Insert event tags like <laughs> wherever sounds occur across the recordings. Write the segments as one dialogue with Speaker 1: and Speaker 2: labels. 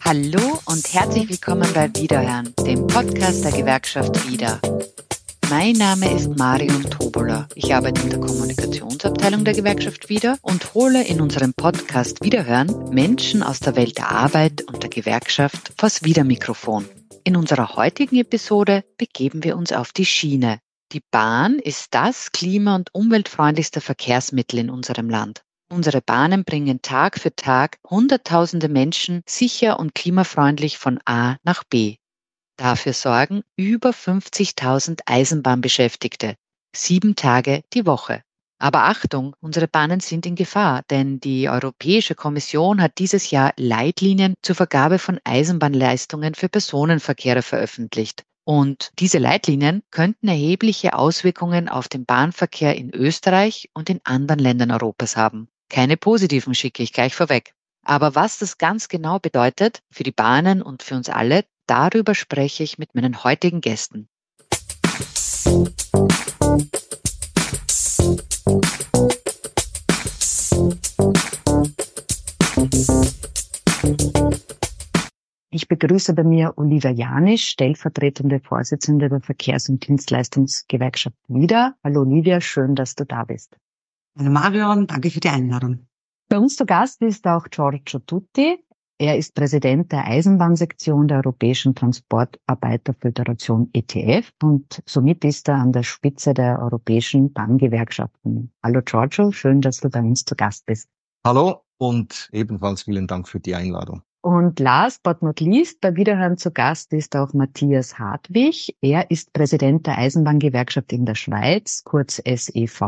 Speaker 1: Hallo und herzlich willkommen bei Wiederhören, dem Podcast der Gewerkschaft Wieder. Mein Name ist Marion Tobola. Ich arbeite in der Kommunikationsabteilung der Gewerkschaft Wieder und hole in unserem Podcast Wiederhören Menschen aus der Welt der Arbeit und der Gewerkschaft vors Wiedermikrofon. In unserer heutigen Episode begeben wir uns auf die Schiene. Die Bahn ist das klima- und umweltfreundlichste Verkehrsmittel in unserem Land. Unsere Bahnen bringen Tag für Tag Hunderttausende Menschen sicher und klimafreundlich von A nach B. Dafür sorgen über 50.000 Eisenbahnbeschäftigte, sieben Tage die Woche. Aber Achtung, unsere Bahnen sind in Gefahr, denn die Europäische Kommission hat dieses Jahr Leitlinien zur Vergabe von Eisenbahnleistungen für Personenverkehre veröffentlicht. Und diese Leitlinien könnten erhebliche Auswirkungen auf den Bahnverkehr in Österreich und in anderen Ländern Europas haben. Keine positiven schicke ich gleich vorweg. Aber was das ganz genau bedeutet für die Bahnen und für uns alle, darüber spreche ich mit meinen heutigen Gästen. Ich begrüße bei mir Olivia Janisch, stellvertretende Vorsitzende der Verkehrs- und Dienstleistungsgewerkschaft wieder. Hallo Olivia, schön, dass du da bist.
Speaker 2: Hallo Marion, danke für die Einladung.
Speaker 1: Bei uns zu Gast ist auch Giorgio Tutti. Er ist Präsident der Eisenbahnsektion der Europäischen Transportarbeiterföderation ETF und somit ist er an der Spitze der europäischen Bahngewerkschaften. Hallo Giorgio, schön, dass du bei uns zu Gast bist.
Speaker 3: Hallo und ebenfalls vielen Dank für die Einladung.
Speaker 1: Und last but not least, bei Wiederhören zu Gast ist auch Matthias Hartwig. Er ist Präsident der Eisenbahngewerkschaft in der Schweiz, kurz SEV.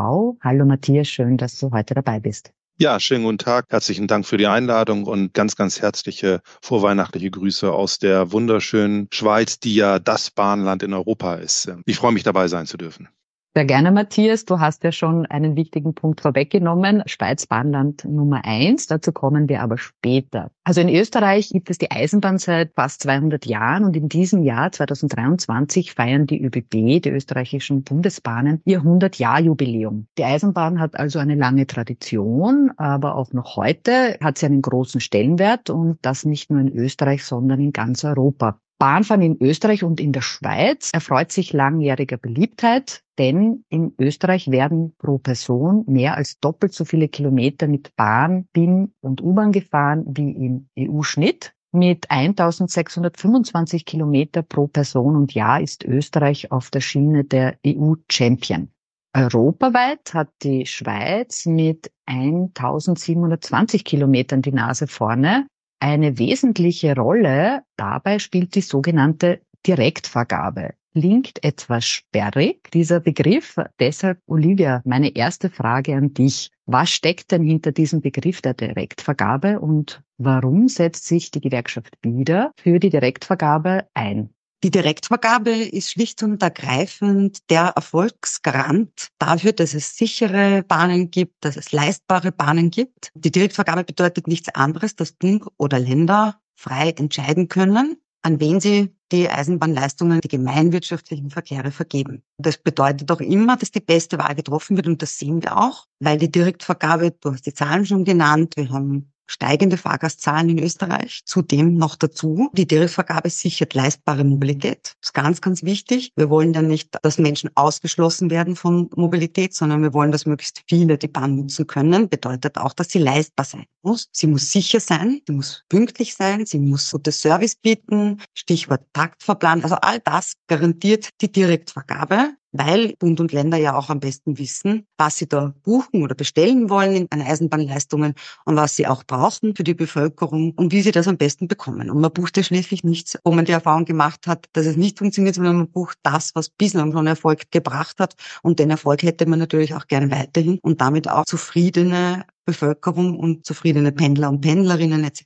Speaker 1: Hallo Matthias, schön, dass du heute dabei bist.
Speaker 4: Ja, schönen guten Tag. Herzlichen Dank für die Einladung und ganz, ganz herzliche vorweihnachtliche Grüße aus der wunderschönen Schweiz, die ja das Bahnland in Europa ist. Ich freue mich dabei sein zu dürfen.
Speaker 1: Sehr gerne, Matthias. Du hast ja schon einen wichtigen Punkt vorweggenommen. Schweiz Bahnland Nummer eins. Dazu kommen wir aber später. Also in Österreich gibt es die Eisenbahn seit fast 200 Jahren und in diesem Jahr 2023 feiern die ÖBB, die österreichischen Bundesbahnen, ihr 100-Jahr-Jubiläum. Die Eisenbahn hat also eine lange Tradition, aber auch noch heute hat sie einen großen Stellenwert und das nicht nur in Österreich, sondern in ganz Europa. Bahnfahren in Österreich und in der Schweiz erfreut sich langjähriger Beliebtheit, denn in Österreich werden pro Person mehr als doppelt so viele Kilometer mit Bahn, BIM und U-Bahn gefahren wie im EU-Schnitt. Mit 1625 Kilometer pro Person und Jahr ist Österreich auf der Schiene der EU-Champion. Europaweit hat die Schweiz mit 1720 Kilometern die Nase vorne eine wesentliche Rolle dabei spielt die sogenannte Direktvergabe. Klingt etwas sperrig, dieser Begriff. Deshalb, Olivia, meine erste Frage an dich. Was steckt denn hinter diesem Begriff der Direktvergabe und warum setzt sich die Gewerkschaft wieder für die Direktvergabe ein?
Speaker 2: Die Direktvergabe ist schlicht und ergreifend der Erfolgsgarant dafür, dass es sichere Bahnen gibt, dass es leistbare Bahnen gibt. Die Direktvergabe bedeutet nichts anderes, dass Bund oder Länder frei entscheiden können, an wen sie die Eisenbahnleistungen, die gemeinwirtschaftlichen Verkehre vergeben. Das bedeutet auch immer, dass die beste Wahl getroffen wird und das sehen wir auch, weil die Direktvergabe, du hast die Zahlen schon genannt, wir haben steigende Fahrgastzahlen in Österreich. Zudem noch dazu, die Direktvergabe sichert leistbare Mobilität. Das ist ganz, ganz wichtig. Wir wollen ja nicht, dass Menschen ausgeschlossen werden von Mobilität, sondern wir wollen, dass möglichst viele die Bahn nutzen können. Bedeutet auch, dass sie leistbar sein muss. Sie muss sicher sein, sie muss pünktlich sein, sie muss gutes Service bieten. Stichwort Taktverplan. Also all das garantiert die Direktvergabe weil Bund und Länder ja auch am besten wissen, was sie da buchen oder bestellen wollen an Eisenbahnleistungen und was sie auch brauchen für die Bevölkerung und wie sie das am besten bekommen. Und man bucht ja schließlich nichts, wo man die Erfahrung gemacht hat, dass es nicht funktioniert, sondern man bucht das, was bislang schon Erfolg gebracht hat. Und den Erfolg hätte man natürlich auch gerne weiterhin und damit auch zufriedene Bevölkerung und zufriedene Pendler und Pendlerinnen etc.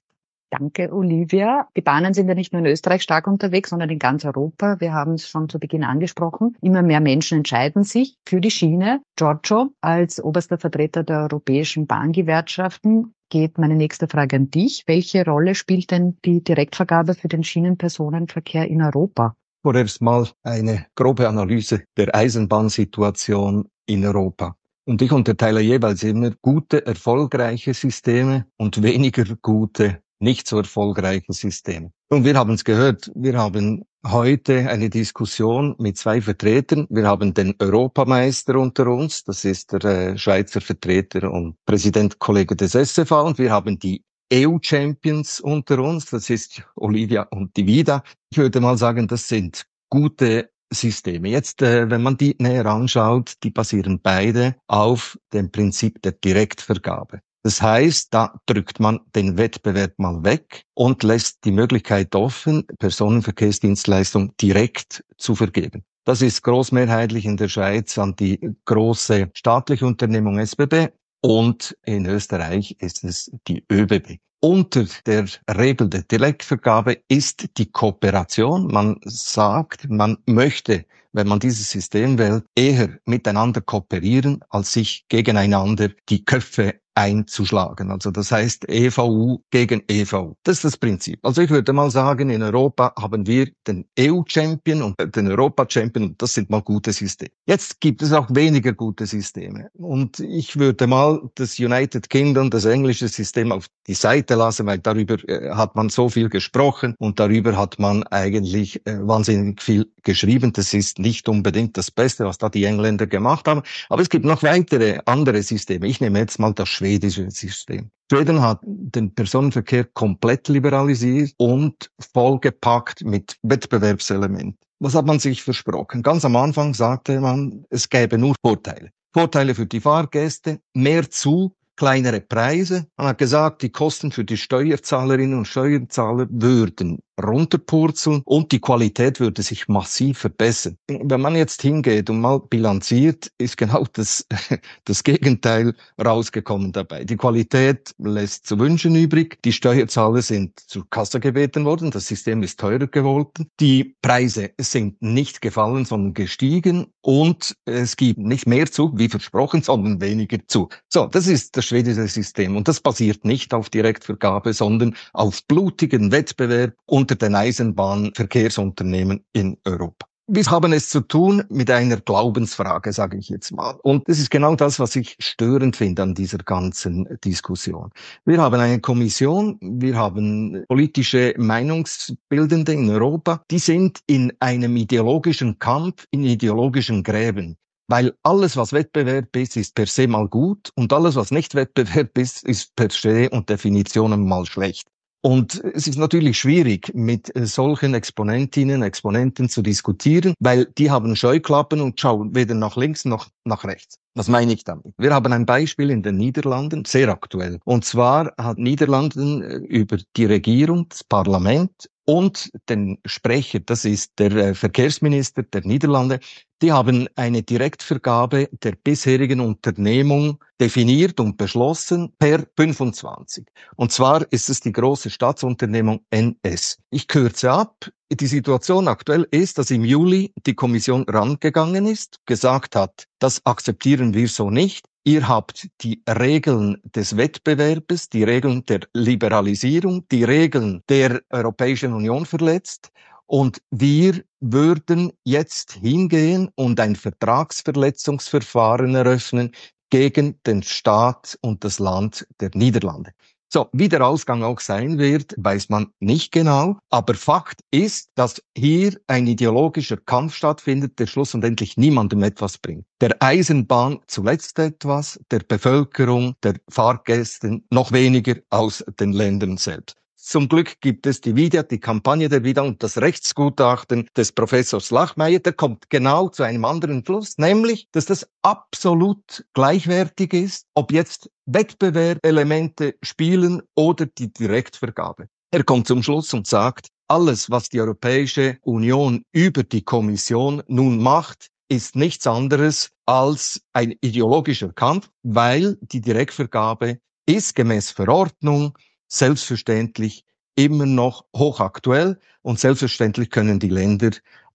Speaker 1: Danke, Olivia. Die Bahnen sind ja nicht nur in Österreich stark unterwegs, sondern in ganz Europa. Wir haben es schon zu Beginn angesprochen. Immer mehr Menschen entscheiden sich für die Schiene. Giorgio, als oberster Vertreter der europäischen Bahngewerkschaften, geht meine nächste Frage an dich. Welche Rolle spielt denn die Direktvergabe für den Schienenpersonenverkehr in Europa?
Speaker 3: Vorerst mal eine grobe Analyse der Eisenbahnsituation in Europa. Und ich unterteile jeweils immer gute, erfolgreiche Systeme und weniger gute, nicht so erfolgreiche Systeme. Und wir haben es gehört, wir haben heute eine Diskussion mit zwei Vertretern. Wir haben den Europameister unter uns, das ist der äh, Schweizer Vertreter und Präsident Kollege des SFA, und wir haben die EU-Champions unter uns, das ist Olivia und Divida. Ich würde mal sagen, das sind gute Systeme. Jetzt, äh, wenn man die näher anschaut, die basieren beide auf dem Prinzip der Direktvergabe. Das heißt, da drückt man den Wettbewerb mal weg und lässt die Möglichkeit offen, Personenverkehrsdienstleistung direkt zu vergeben. Das ist großmehrheitlich in der Schweiz an die große staatliche Unternehmung SBB und in Österreich ist es die ÖBB. Unter der Regel der Direktvergabe ist die Kooperation. Man sagt, man möchte, wenn man dieses System wählt, eher miteinander kooperieren, als sich gegeneinander die Köpfe einzuschlagen. Also das heißt EVU gegen EVU. Das ist das Prinzip. Also ich würde mal sagen, in Europa haben wir den EU-Champion und den Europa-Champion. Das sind mal gute Systeme. Jetzt gibt es auch weniger gute Systeme. Und ich würde mal das United Kingdom, das englische System auf die Seite lassen, weil darüber äh, hat man so viel gesprochen und darüber hat man eigentlich äh, wahnsinnig viel geschrieben. Das ist nicht unbedingt das Beste, was da die Engländer gemacht haben. Aber es gibt noch weitere andere Systeme. Ich nehme jetzt mal das schwedische System. Schweden hat den Personenverkehr komplett liberalisiert und vollgepackt mit Wettbewerbselementen. Was hat man sich versprochen? Ganz am Anfang sagte man, es gäbe nur Vorteile. Vorteile für die Fahrgäste, mehr Zug, kleinere Preise. Man hat gesagt, die Kosten für die Steuerzahlerinnen und Steuerzahler würden runterpurzeln und die Qualität würde sich massiv verbessern. Wenn man jetzt hingeht und mal bilanziert, ist genau das, <laughs> das Gegenteil rausgekommen dabei. Die Qualität lässt zu wünschen übrig. Die Steuerzahler sind zur Kasse gebeten worden. Das System ist teurer geworden. Die Preise sind nicht gefallen, sondern gestiegen und es gibt nicht mehr zu, wie versprochen, sondern weniger zu. So, das ist das schwedische System und das basiert nicht auf Direktvergabe, sondern auf blutigen Wettbewerb und unter den Eisenbahnverkehrsunternehmen in Europa. Wir haben es zu tun mit einer Glaubensfrage, sage ich jetzt mal. Und das ist genau das, was ich störend finde an dieser ganzen Diskussion. Wir haben eine Kommission, wir haben politische Meinungsbildende in Europa, die sind in einem ideologischen Kampf, in ideologischen Gräben. Weil alles, was Wettbewerb ist, ist per se mal gut und alles, was nicht Wettbewerb ist, ist per se und Definitionen mal schlecht. Und es ist natürlich schwierig, mit äh, solchen Exponentinnen, Exponenten zu diskutieren, weil die haben Scheuklappen und schauen weder nach links noch nach rechts. Was meine ich damit? Wir haben ein Beispiel in den Niederlanden, sehr aktuell. Und zwar hat Niederlanden äh, über die Regierung, das Parlament und den Sprecher, das ist der äh, Verkehrsminister der Niederlande, die haben eine Direktvergabe der bisherigen Unternehmung definiert und beschlossen per 25. Und zwar ist es die große Staatsunternehmung NS. Ich kürze ab. Die Situation aktuell ist, dass im Juli die Kommission rangegangen ist, gesagt hat, das akzeptieren wir so nicht. Ihr habt die Regeln des Wettbewerbes, die Regeln der Liberalisierung, die Regeln der Europäischen Union verletzt. Und wir würden jetzt hingehen und ein Vertragsverletzungsverfahren eröffnen gegen den Staat und das Land der Niederlande. So, wie der Ausgang auch sein wird, weiß man nicht genau. Aber Fakt ist, dass hier ein ideologischer Kampf stattfindet, der schlussendlich niemandem etwas bringt. Der Eisenbahn zuletzt etwas, der Bevölkerung, der Fahrgästen noch weniger aus den Ländern selbst. Zum Glück gibt es die WIDA, die Kampagne der WIDA und das Rechtsgutachten des Professors Lachmeier. Der kommt genau zu einem anderen Schluss, nämlich, dass das absolut gleichwertig ist, ob jetzt Wettbewerbelemente spielen oder die Direktvergabe. Er kommt zum Schluss und sagt, alles, was die Europäische Union über die Kommission nun macht, ist nichts anderes als ein ideologischer Kampf, weil die Direktvergabe ist gemäß Verordnung selbstverständlich immer noch hochaktuell und selbstverständlich können die Länder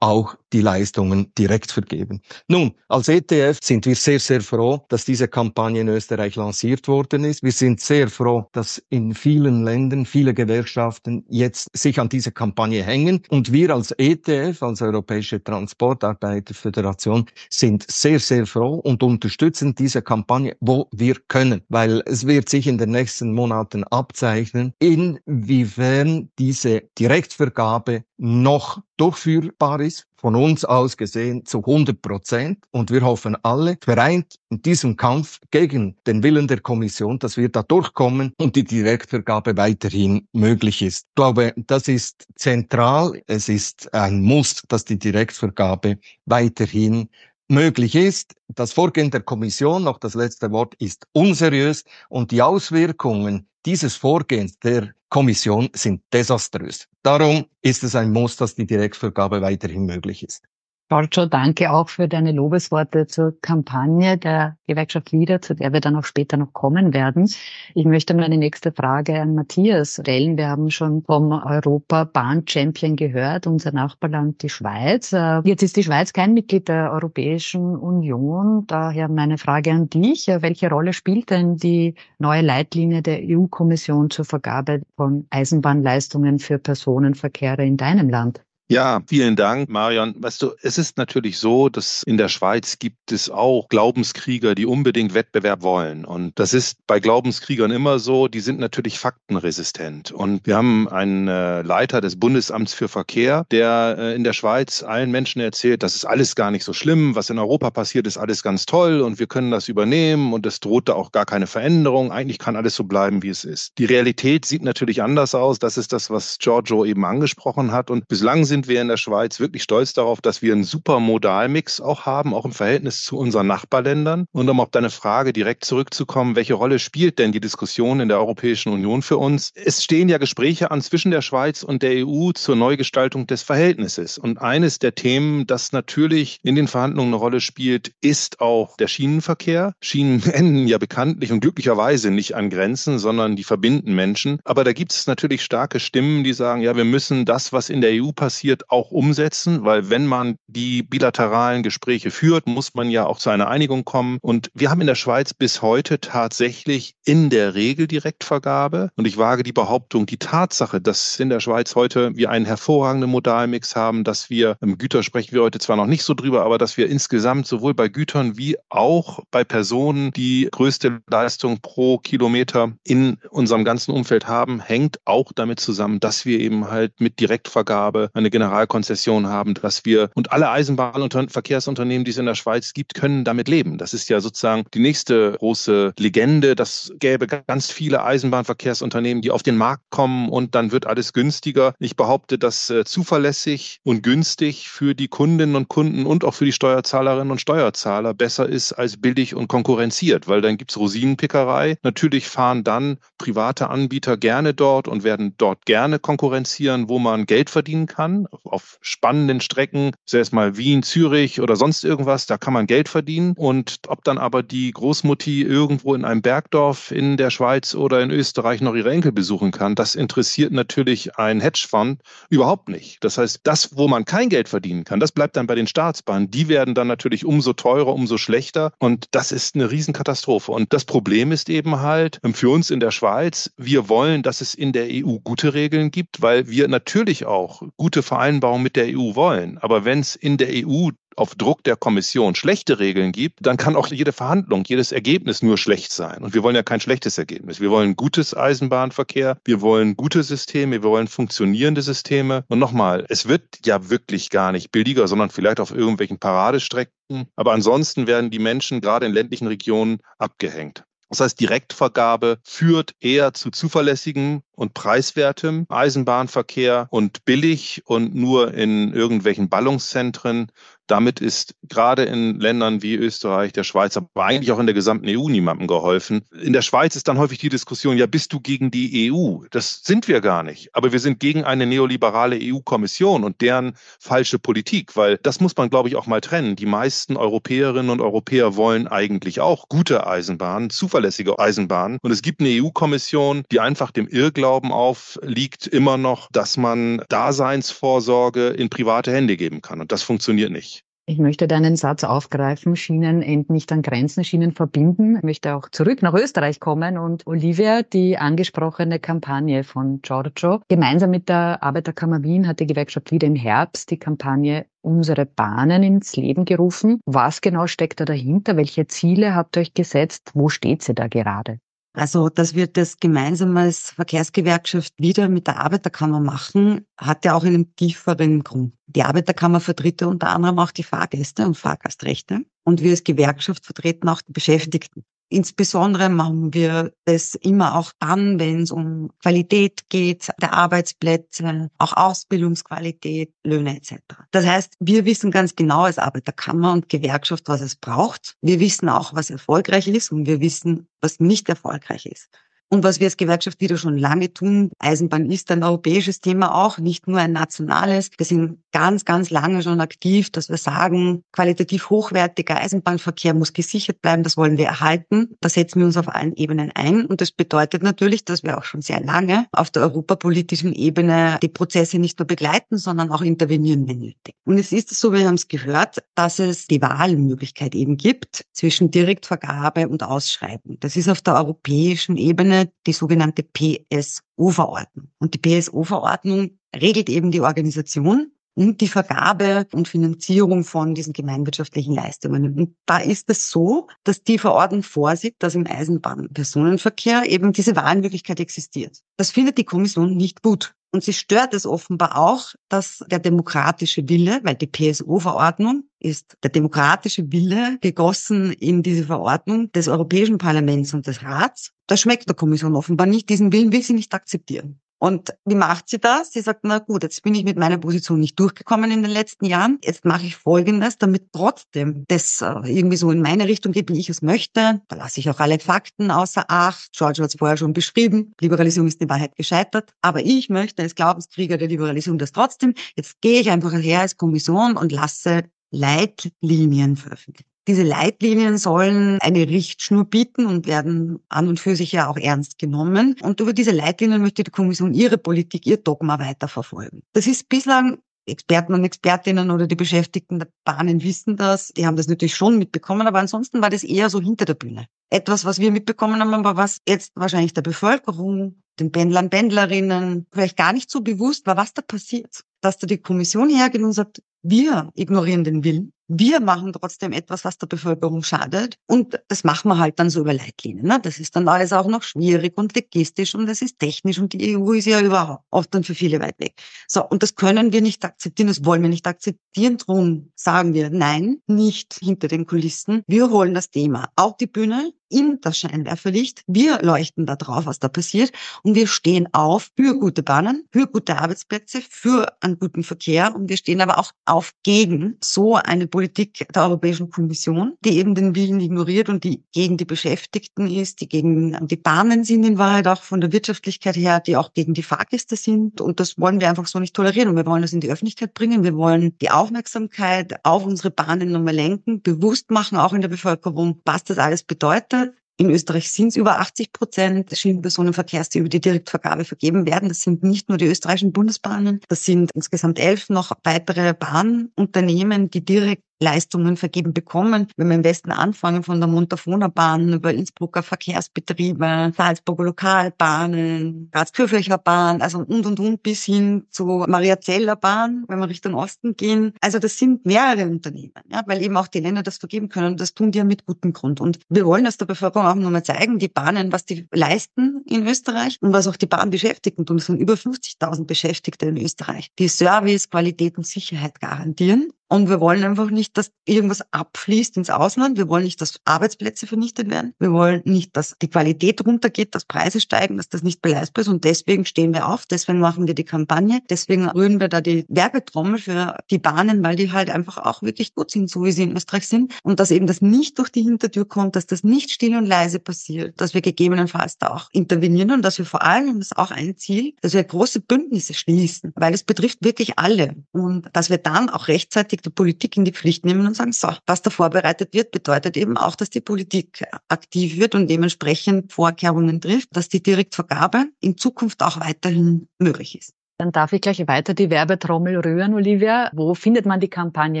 Speaker 3: auch die Leistungen direkt vergeben. Nun, als ETF sind wir sehr, sehr froh, dass diese Kampagne in Österreich lanciert worden ist. Wir sind sehr froh, dass in vielen Ländern viele Gewerkschaften jetzt sich an diese Kampagne hängen. Und wir als ETF, als Europäische Transportarbeiterföderation, sind sehr, sehr froh und unterstützen diese Kampagne, wo wir können, weil es wird sich in den nächsten Monaten abzeichnen, inwiefern diese Direktvergabe noch durchführbar ist, von uns aus gesehen zu 100 Prozent. Und wir hoffen alle vereint in diesem Kampf gegen den Willen der Kommission, dass wir da durchkommen und die Direktvergabe weiterhin möglich ist. Ich glaube, das ist zentral. Es ist ein Muss, dass die Direktvergabe weiterhin möglich ist. Das Vorgehen der Kommission, noch das letzte Wort, ist unseriös und die Auswirkungen dieses Vorgehens der Kommission sind desaströs. Darum ist es ein Muss, dass die Direktvergabe weiterhin möglich ist.
Speaker 1: Giorgio, danke auch für deine Lobesworte zur Kampagne der Gewerkschaft LIDA, zu der wir dann auch später noch kommen werden. Ich möchte meine nächste Frage an Matthias stellen. Wir haben schon vom Europa-Bahn-Champion gehört, unser Nachbarland, die Schweiz. Äh, jetzt ist die Schweiz kein Mitglied der Europäischen Union. Daher meine Frage an dich. Äh, welche Rolle spielt denn die neue Leitlinie der EU-Kommission zur Vergabe von Eisenbahnleistungen für Personenverkehre in deinem Land?
Speaker 4: Ja, vielen Dank, Marion. Weißt du, es ist natürlich so, dass in der Schweiz gibt es auch Glaubenskrieger, die unbedingt Wettbewerb wollen. Und das ist bei Glaubenskriegern immer so, die sind natürlich faktenresistent. Und wir haben einen äh, Leiter des Bundesamts für Verkehr, der äh, in der Schweiz allen Menschen erzählt, das ist alles gar nicht so schlimm, was in Europa passiert, ist alles ganz toll und wir können das übernehmen und es droht da auch gar keine Veränderung. Eigentlich kann alles so bleiben, wie es ist. Die Realität sieht natürlich anders aus. Das ist das, was Giorgio eben angesprochen hat. Und bislang sind sind wir in der Schweiz wirklich stolz darauf, dass wir einen super Modalmix auch haben, auch im Verhältnis zu unseren Nachbarländern. Und um auf deine Frage direkt zurückzukommen, welche Rolle spielt denn die Diskussion in der Europäischen Union für uns? Es stehen ja Gespräche an zwischen der Schweiz und der EU zur Neugestaltung des Verhältnisses. Und eines der Themen, das natürlich in den Verhandlungen eine Rolle spielt, ist auch der Schienenverkehr. Schienen <laughs> enden ja bekanntlich und glücklicherweise nicht an Grenzen, sondern die verbinden Menschen. Aber da gibt es natürlich starke Stimmen, die sagen, ja, wir müssen das, was in der EU passiert, passiert, auch umsetzen, weil wenn man die bilateralen Gespräche führt, muss man ja auch zu einer Einigung kommen. Und wir haben in der Schweiz bis heute tatsächlich in der Regel Direktvergabe. Und ich wage die Behauptung, die Tatsache, dass in der Schweiz heute wir einen hervorragenden Modalmix haben, dass wir, im Güter sprechen wir heute zwar noch nicht so drüber, aber dass wir insgesamt sowohl bei Gütern wie auch bei Personen die größte Leistung pro Kilometer in unserem ganzen Umfeld haben, hängt auch damit zusammen, dass wir eben halt mit Direktvergabe eine Generalkonzession haben, dass wir und alle Eisenbahn- und Verkehrsunternehmen, die es in der Schweiz gibt, können damit leben. Das ist ja sozusagen die nächste große Legende. Das gäbe ganz viele Eisenbahnverkehrsunternehmen, die auf den Markt kommen und dann wird alles günstiger. Ich behaupte, dass äh, zuverlässig und günstig für die Kundinnen und Kunden und auch für die Steuerzahlerinnen und Steuerzahler besser ist als billig und konkurrenziert, weil dann gibt es Rosinenpickerei. Natürlich fahren dann private Anbieter gerne dort und werden dort gerne konkurrenzieren, wo man Geld verdienen kann auf spannenden Strecken, sei es mal Wien, Zürich oder sonst irgendwas, da kann man Geld verdienen. Und ob dann aber die Großmutti irgendwo in einem Bergdorf in der Schweiz oder in Österreich noch ihre Enkel besuchen kann, das interessiert natürlich ein Hedgefonds überhaupt nicht. Das heißt, das, wo man kein Geld verdienen kann, das bleibt dann bei den Staatsbahnen. Die werden dann natürlich umso teurer, umso schlechter. Und das ist eine Riesenkatastrophe. Und das Problem ist eben halt ähm, für uns in der Schweiz, wir wollen, dass es in der EU gute Regeln gibt, weil wir natürlich auch gute Vereinbarung mit der EU wollen. Aber wenn es in der EU auf Druck der Kommission schlechte Regeln gibt, dann kann auch jede Verhandlung, jedes Ergebnis nur schlecht sein. Und wir wollen ja kein schlechtes Ergebnis. Wir wollen gutes Eisenbahnverkehr, wir wollen gute Systeme, wir wollen funktionierende Systeme. Und nochmal, es wird ja wirklich gar nicht billiger, sondern vielleicht auf irgendwelchen Paradestrecken. Aber ansonsten werden die Menschen gerade in ländlichen Regionen abgehängt. Das heißt, Direktvergabe führt eher zu zuverlässigem und preiswertem Eisenbahnverkehr und billig und nur in irgendwelchen Ballungszentren damit ist gerade in Ländern wie Österreich, der Schweiz, aber eigentlich auch in der gesamten EU niemandem geholfen. In der Schweiz ist dann häufig die Diskussion, ja, bist du gegen die EU? Das sind wir gar nicht. Aber wir sind gegen eine neoliberale EU-Kommission und deren falsche Politik, weil das muss man, glaube ich, auch mal trennen. Die meisten Europäerinnen und Europäer wollen eigentlich auch gute Eisenbahnen, zuverlässige Eisenbahnen. Und es gibt eine EU-Kommission, die einfach dem Irrglauben aufliegt, immer noch, dass man Daseinsvorsorge in private Hände geben kann. Und das funktioniert nicht.
Speaker 1: Ich möchte deinen Satz aufgreifen, Schienen enden nicht an Grenzen, Schienen verbinden. Ich möchte auch zurück nach Österreich kommen und Olivia, die angesprochene Kampagne von Giorgio, gemeinsam mit der Arbeiterkammer Wien hat die Gewerkschaft wieder im Herbst die Kampagne Unsere Bahnen ins Leben gerufen. Was genau steckt da dahinter? Welche Ziele habt ihr euch gesetzt? Wo steht sie da gerade?
Speaker 2: Also, dass wir das gemeinsam als Verkehrsgewerkschaft wieder mit der Arbeiterkammer machen, hat ja auch einen tieferen Grund. Die Arbeiterkammer vertritt unter anderem auch die Fahrgäste und Fahrgastrechte. Und wir als Gewerkschaft vertreten auch die Beschäftigten. Insbesondere machen wir das immer auch dann, wenn es um Qualität geht, der Arbeitsplätze, auch Ausbildungsqualität, Löhne etc. Das heißt, wir wissen ganz genau als Arbeiterkammer und Gewerkschaft, was es braucht. Wir wissen auch, was erfolgreich ist und wir wissen, was nicht erfolgreich ist. Und was wir als Gewerkschaft wieder schon lange tun, Eisenbahn ist ein europäisches Thema auch, nicht nur ein nationales. Wir sind ganz, ganz lange schon aktiv, dass wir sagen, qualitativ hochwertiger Eisenbahnverkehr muss gesichert bleiben, das wollen wir erhalten. Da setzen wir uns auf allen Ebenen ein. Und das bedeutet natürlich, dass wir auch schon sehr lange auf der europapolitischen Ebene die Prozesse nicht nur begleiten, sondern auch intervenieren, wenn nötig. Und es ist so, wir haben es gehört, dass es die Wahlmöglichkeit eben gibt zwischen Direktvergabe und Ausschreiben. Das ist auf der europäischen Ebene die sogenannte PSO-Verordnung. Und die PSO-Verordnung regelt eben die Organisation und die Vergabe und Finanzierung von diesen gemeinwirtschaftlichen Leistungen. Und da ist es so, dass die Verordnung vorsieht, dass im Eisenbahnpersonenverkehr eben diese Wahlmöglichkeit existiert. Das findet die Kommission nicht gut. Und sie stört es offenbar auch, dass der demokratische Wille, weil die PSO-Verordnung ist der demokratische Wille gegossen in diese Verordnung des Europäischen Parlaments und des Rats. Das schmeckt der Kommission offenbar nicht. Diesen Willen will sie nicht akzeptieren. Und wie macht sie das? Sie sagt, na gut, jetzt bin ich mit meiner Position nicht durchgekommen in den letzten Jahren. Jetzt mache ich Folgendes, damit trotzdem das äh, irgendwie so in meine Richtung geht, wie ich es möchte. Da lasse ich auch alle Fakten außer Acht. George hat es vorher schon beschrieben. Liberalisierung ist in Wahrheit gescheitert. Aber ich möchte als Glaubenskrieger der Liberalisierung das trotzdem. Jetzt gehe ich einfach her als Kommission und lasse Leitlinien veröffentlichen. Diese Leitlinien sollen eine Richtschnur bieten und werden an und für sich ja auch ernst genommen. Und über diese Leitlinien möchte die Kommission ihre Politik, ihr Dogma weiterverfolgen. Das ist bislang Experten und Expertinnen oder die Beschäftigten der Bahnen wissen das. Die haben das natürlich schon mitbekommen, aber ansonsten war das eher so hinter der Bühne. Etwas, was wir mitbekommen haben, aber was jetzt wahrscheinlich der Bevölkerung, den Pendlern, Pendlerinnen vielleicht gar nicht so bewusst war, was da passiert. Dass da die Kommission hergeht und sagt, wir ignorieren den Willen wir machen trotzdem etwas, was der Bevölkerung schadet. Und das machen wir halt dann so über Leitlinien. Ne? Das ist dann alles auch noch schwierig und logistisch und das ist technisch und die EU ist ja überhaupt oft dann für viele weit weg. So, und das können wir nicht akzeptieren, das wollen wir nicht akzeptieren. Drum sagen wir nein, nicht hinter den Kulissen. Wir holen das Thema auf die Bühne, in das Scheinwerferlicht. Wir leuchten da drauf, was da passiert. Und wir stehen auf für gute Bahnen, für gute Arbeitsplätze, für einen guten Verkehr. Und wir stehen aber auch auf gegen so eine Politik, der Europäischen Kommission, die eben den Willen ignoriert und die gegen die Beschäftigten ist, die gegen die Bahnen sind in Wahrheit auch von der Wirtschaftlichkeit her, die auch gegen die Fahrgäste sind. Und das wollen wir einfach so nicht tolerieren. Und wir wollen das in die Öffentlichkeit bringen. Wir wollen die Aufmerksamkeit auf unsere Bahnen nochmal lenken, bewusst machen, auch in der Bevölkerung, was das alles bedeutet. In Österreich sind es über 80 Prozent Schienenpersonenverkehrs, die über die Direktvergabe vergeben werden. Das sind nicht nur die österreichischen Bundesbahnen, das sind insgesamt elf noch weitere Bahnunternehmen, die direkt Leistungen vergeben bekommen. Wenn wir im Westen anfangen, von der Montafoner Bahn über Innsbrucker Verkehrsbetriebe, Salzburger Lokalbahnen, Graz-Kürflicher Bahn, also und und und bis hin zu Mariazeller Bahn, wenn wir Richtung Osten gehen. Also das sind mehrere Unternehmen, ja, weil eben auch die Länder das vergeben können. Und das tun die ja mit gutem Grund. Und wir wollen das der Bevölkerung auch nochmal zeigen, die Bahnen, was die leisten in Österreich und was auch die Bahnbeschäftigten tun. Es sind über 50.000 Beschäftigte in Österreich, die Service, Qualität und Sicherheit garantieren. Und wir wollen einfach nicht, dass irgendwas abfließt ins Ausland. Wir wollen nicht, dass Arbeitsplätze vernichtet werden. Wir wollen nicht, dass die Qualität runtergeht, dass Preise steigen, dass das nicht beleistbar ist. Und deswegen stehen wir auf, deswegen machen wir die Kampagne, deswegen rühren wir da die Werbetrommel für die Bahnen, weil die halt einfach auch wirklich gut sind, so wie sie in Österreich sind. Und dass eben das nicht durch die Hintertür kommt, dass das nicht still und leise passiert, dass wir gegebenenfalls da auch intervenieren und dass wir vor allem, und das ist auch ein Ziel, dass wir große Bündnisse schließen, weil es betrifft wirklich alle. Und dass wir dann auch rechtzeitig die Politik in die Pflicht nehmen und sagen, so, was da vorbereitet wird, bedeutet eben auch, dass die Politik aktiv wird und dementsprechend Vorkehrungen trifft, dass die Direktvergabe in Zukunft auch weiterhin möglich ist.
Speaker 1: Dann darf ich gleich weiter die Werbetrommel rühren, Olivia. Wo findet man die Kampagne